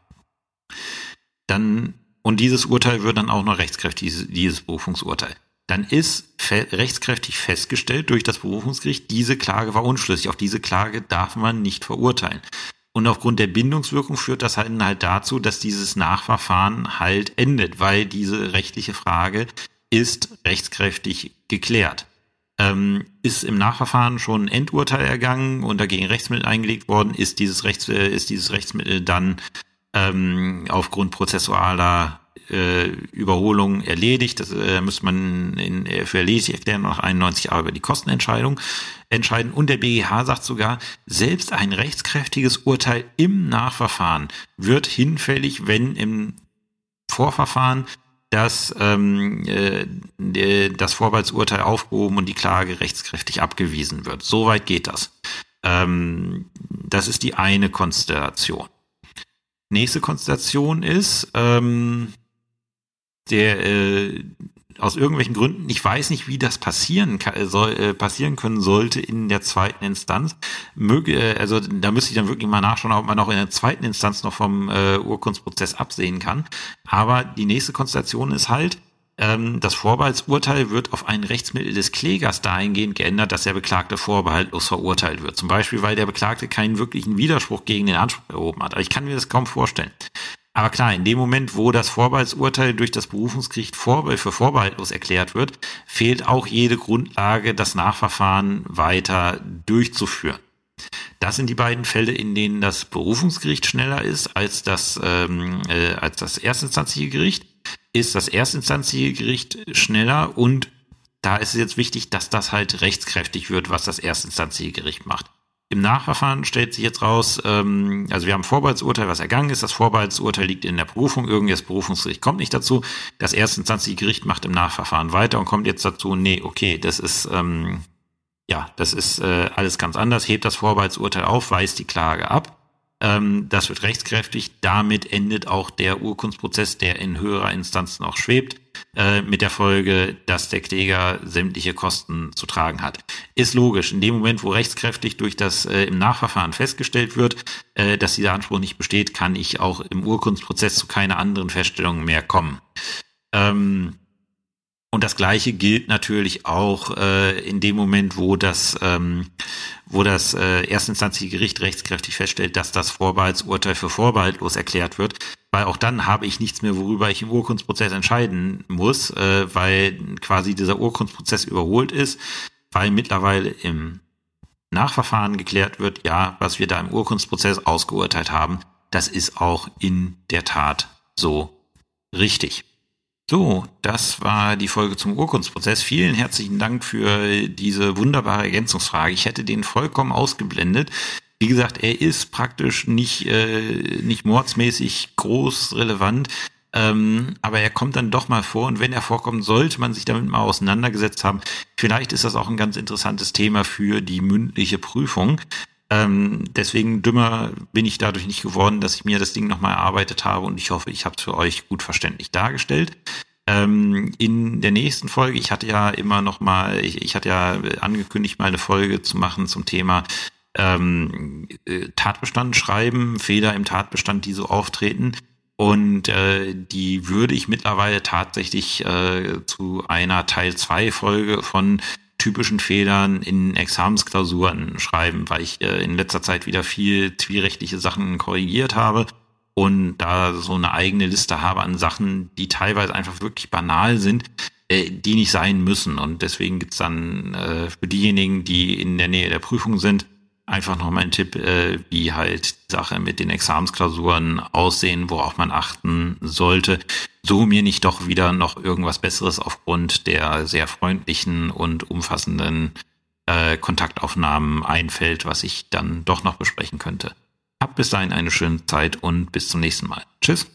Dann und dieses Urteil wird dann auch noch rechtskräftig, dieses, dieses Berufungsurteil. Dann ist fe rechtskräftig festgestellt durch das Berufungsgericht, diese Klage war unschlüssig. Auf diese Klage darf man nicht verurteilen. Und aufgrund der Bindungswirkung führt das halt, halt dazu, dass dieses Nachverfahren halt endet, weil diese rechtliche Frage ist rechtskräftig geklärt. Ähm, ist im Nachverfahren schon ein Endurteil ergangen und dagegen Rechtsmittel eingelegt worden, ist dieses, Rechts, äh, ist dieses Rechtsmittel dann ähm, aufgrund prozessualer äh, Überholung erledigt. Das äh, müsste man in, für erledigt erklären nach 91 Jahre über die Kostenentscheidung entscheiden. Und der BGH sagt sogar, selbst ein rechtskräftiges Urteil im Nachverfahren wird hinfällig, wenn im Vorverfahren das, ähm, äh, das Vorbehaltsurteil aufgehoben und die Klage rechtskräftig abgewiesen wird. Soweit geht das. Ähm, das ist die eine Konstellation. Nächste Konstellation ist, ähm, der äh, aus irgendwelchen Gründen, ich weiß nicht, wie das passieren kann, soll, äh, passieren können sollte in der zweiten Instanz. Möge, äh, also da müsste ich dann wirklich mal nachschauen, ob man auch in der zweiten Instanz noch vom äh, Urkundsprozess absehen kann. Aber die nächste Konstellation ist halt, ähm, das Vorbehaltsurteil wird auf ein Rechtsmittel des Klägers dahingehend geändert, dass der Beklagte vorbehaltlos verurteilt wird. Zum Beispiel, weil der Beklagte keinen wirklichen Widerspruch gegen den Anspruch erhoben hat. Aber ich kann mir das kaum vorstellen. Aber klar, in dem Moment, wo das Vorbehaltsurteil durch das Berufungsgericht für vorbehaltlos erklärt wird, fehlt auch jede Grundlage, das Nachverfahren weiter durchzuführen. Das sind die beiden Fälle, in denen das Berufungsgericht schneller ist als das, ähm, äh, als das erstinstanzliche Gericht. Ist das erstinstanzliche Gericht schneller und da ist es jetzt wichtig, dass das halt rechtskräftig wird, was das erstinstanzliche Gericht macht. Im Nachverfahren stellt sich jetzt raus, ähm, also wir haben ein Vorbehaltsurteil, was ergangen ist. Das Vorbehaltsurteil liegt in der Berufung. Irgendwas Berufungsgericht kommt nicht dazu. Das erstinstanzliche Gericht macht im Nachverfahren weiter und kommt jetzt dazu, nee, okay, das ist, ähm, ja, das ist äh, alles ganz anders. Hebt das Vorbehaltsurteil auf, weist die Klage ab. Ähm, das wird rechtskräftig. Damit endet auch der Urkundsprozess, der in höherer Instanz noch schwebt, äh, mit der Folge, dass der Kläger sämtliche Kosten zu tragen hat. Ist logisch. In dem Moment, wo rechtskräftig durch das äh, im Nachverfahren festgestellt wird, äh, dass dieser Anspruch nicht besteht, kann ich auch im Urkundsprozess zu keiner anderen Feststellung mehr kommen. Ähm, und das Gleiche gilt natürlich auch äh, in dem Moment, wo das, ähm, wo das äh, erstinstanzliche Gericht rechtskräftig feststellt, dass das Vorbehaltsurteil für vorbehaltlos erklärt wird, weil auch dann habe ich nichts mehr, worüber ich im Urkundsprozess entscheiden muss, äh, weil quasi dieser Urkundsprozess überholt ist, weil mittlerweile im Nachverfahren geklärt wird, ja, was wir da im Urkundsprozess ausgeurteilt haben, das ist auch in der Tat so richtig. So, das war die Folge zum Urkundsprozess. Vielen herzlichen Dank für diese wunderbare Ergänzungsfrage. Ich hätte den vollkommen ausgeblendet. Wie gesagt, er ist praktisch nicht, äh, nicht mordsmäßig groß relevant, ähm, aber er kommt dann doch mal vor und wenn er vorkommt, sollte man sich damit mal auseinandergesetzt haben. Vielleicht ist das auch ein ganz interessantes Thema für die mündliche Prüfung. Ähm, deswegen dümmer bin ich dadurch nicht geworden, dass ich mir das Ding nochmal erarbeitet habe und ich hoffe, ich habe es für euch gut verständlich dargestellt. Ähm, in der nächsten Folge, ich hatte ja immer noch mal, ich, ich hatte ja angekündigt, mal eine Folge zu machen zum Thema ähm, äh, Tatbestand schreiben, Fehler im Tatbestand, die so auftreten. Und äh, die würde ich mittlerweile tatsächlich äh, zu einer Teil 2 Folge von typischen Fehlern in Examensklausuren schreiben, weil ich äh, in letzter Zeit wieder viel zivilrechtliche Sachen korrigiert habe und da so eine eigene Liste habe an Sachen, die teilweise einfach wirklich banal sind, äh, die nicht sein müssen. Und deswegen gibt's dann äh, für diejenigen, die in der Nähe der Prüfung sind, einfach noch mal ein Tipp, äh, wie halt die Sache mit den Examensklausuren aussehen, worauf man achten sollte, so mir nicht doch wieder noch irgendwas Besseres aufgrund der sehr freundlichen und umfassenden äh, Kontaktaufnahmen einfällt, was ich dann doch noch besprechen könnte. Habt bis dahin eine schöne Zeit und bis zum nächsten Mal. Tschüss.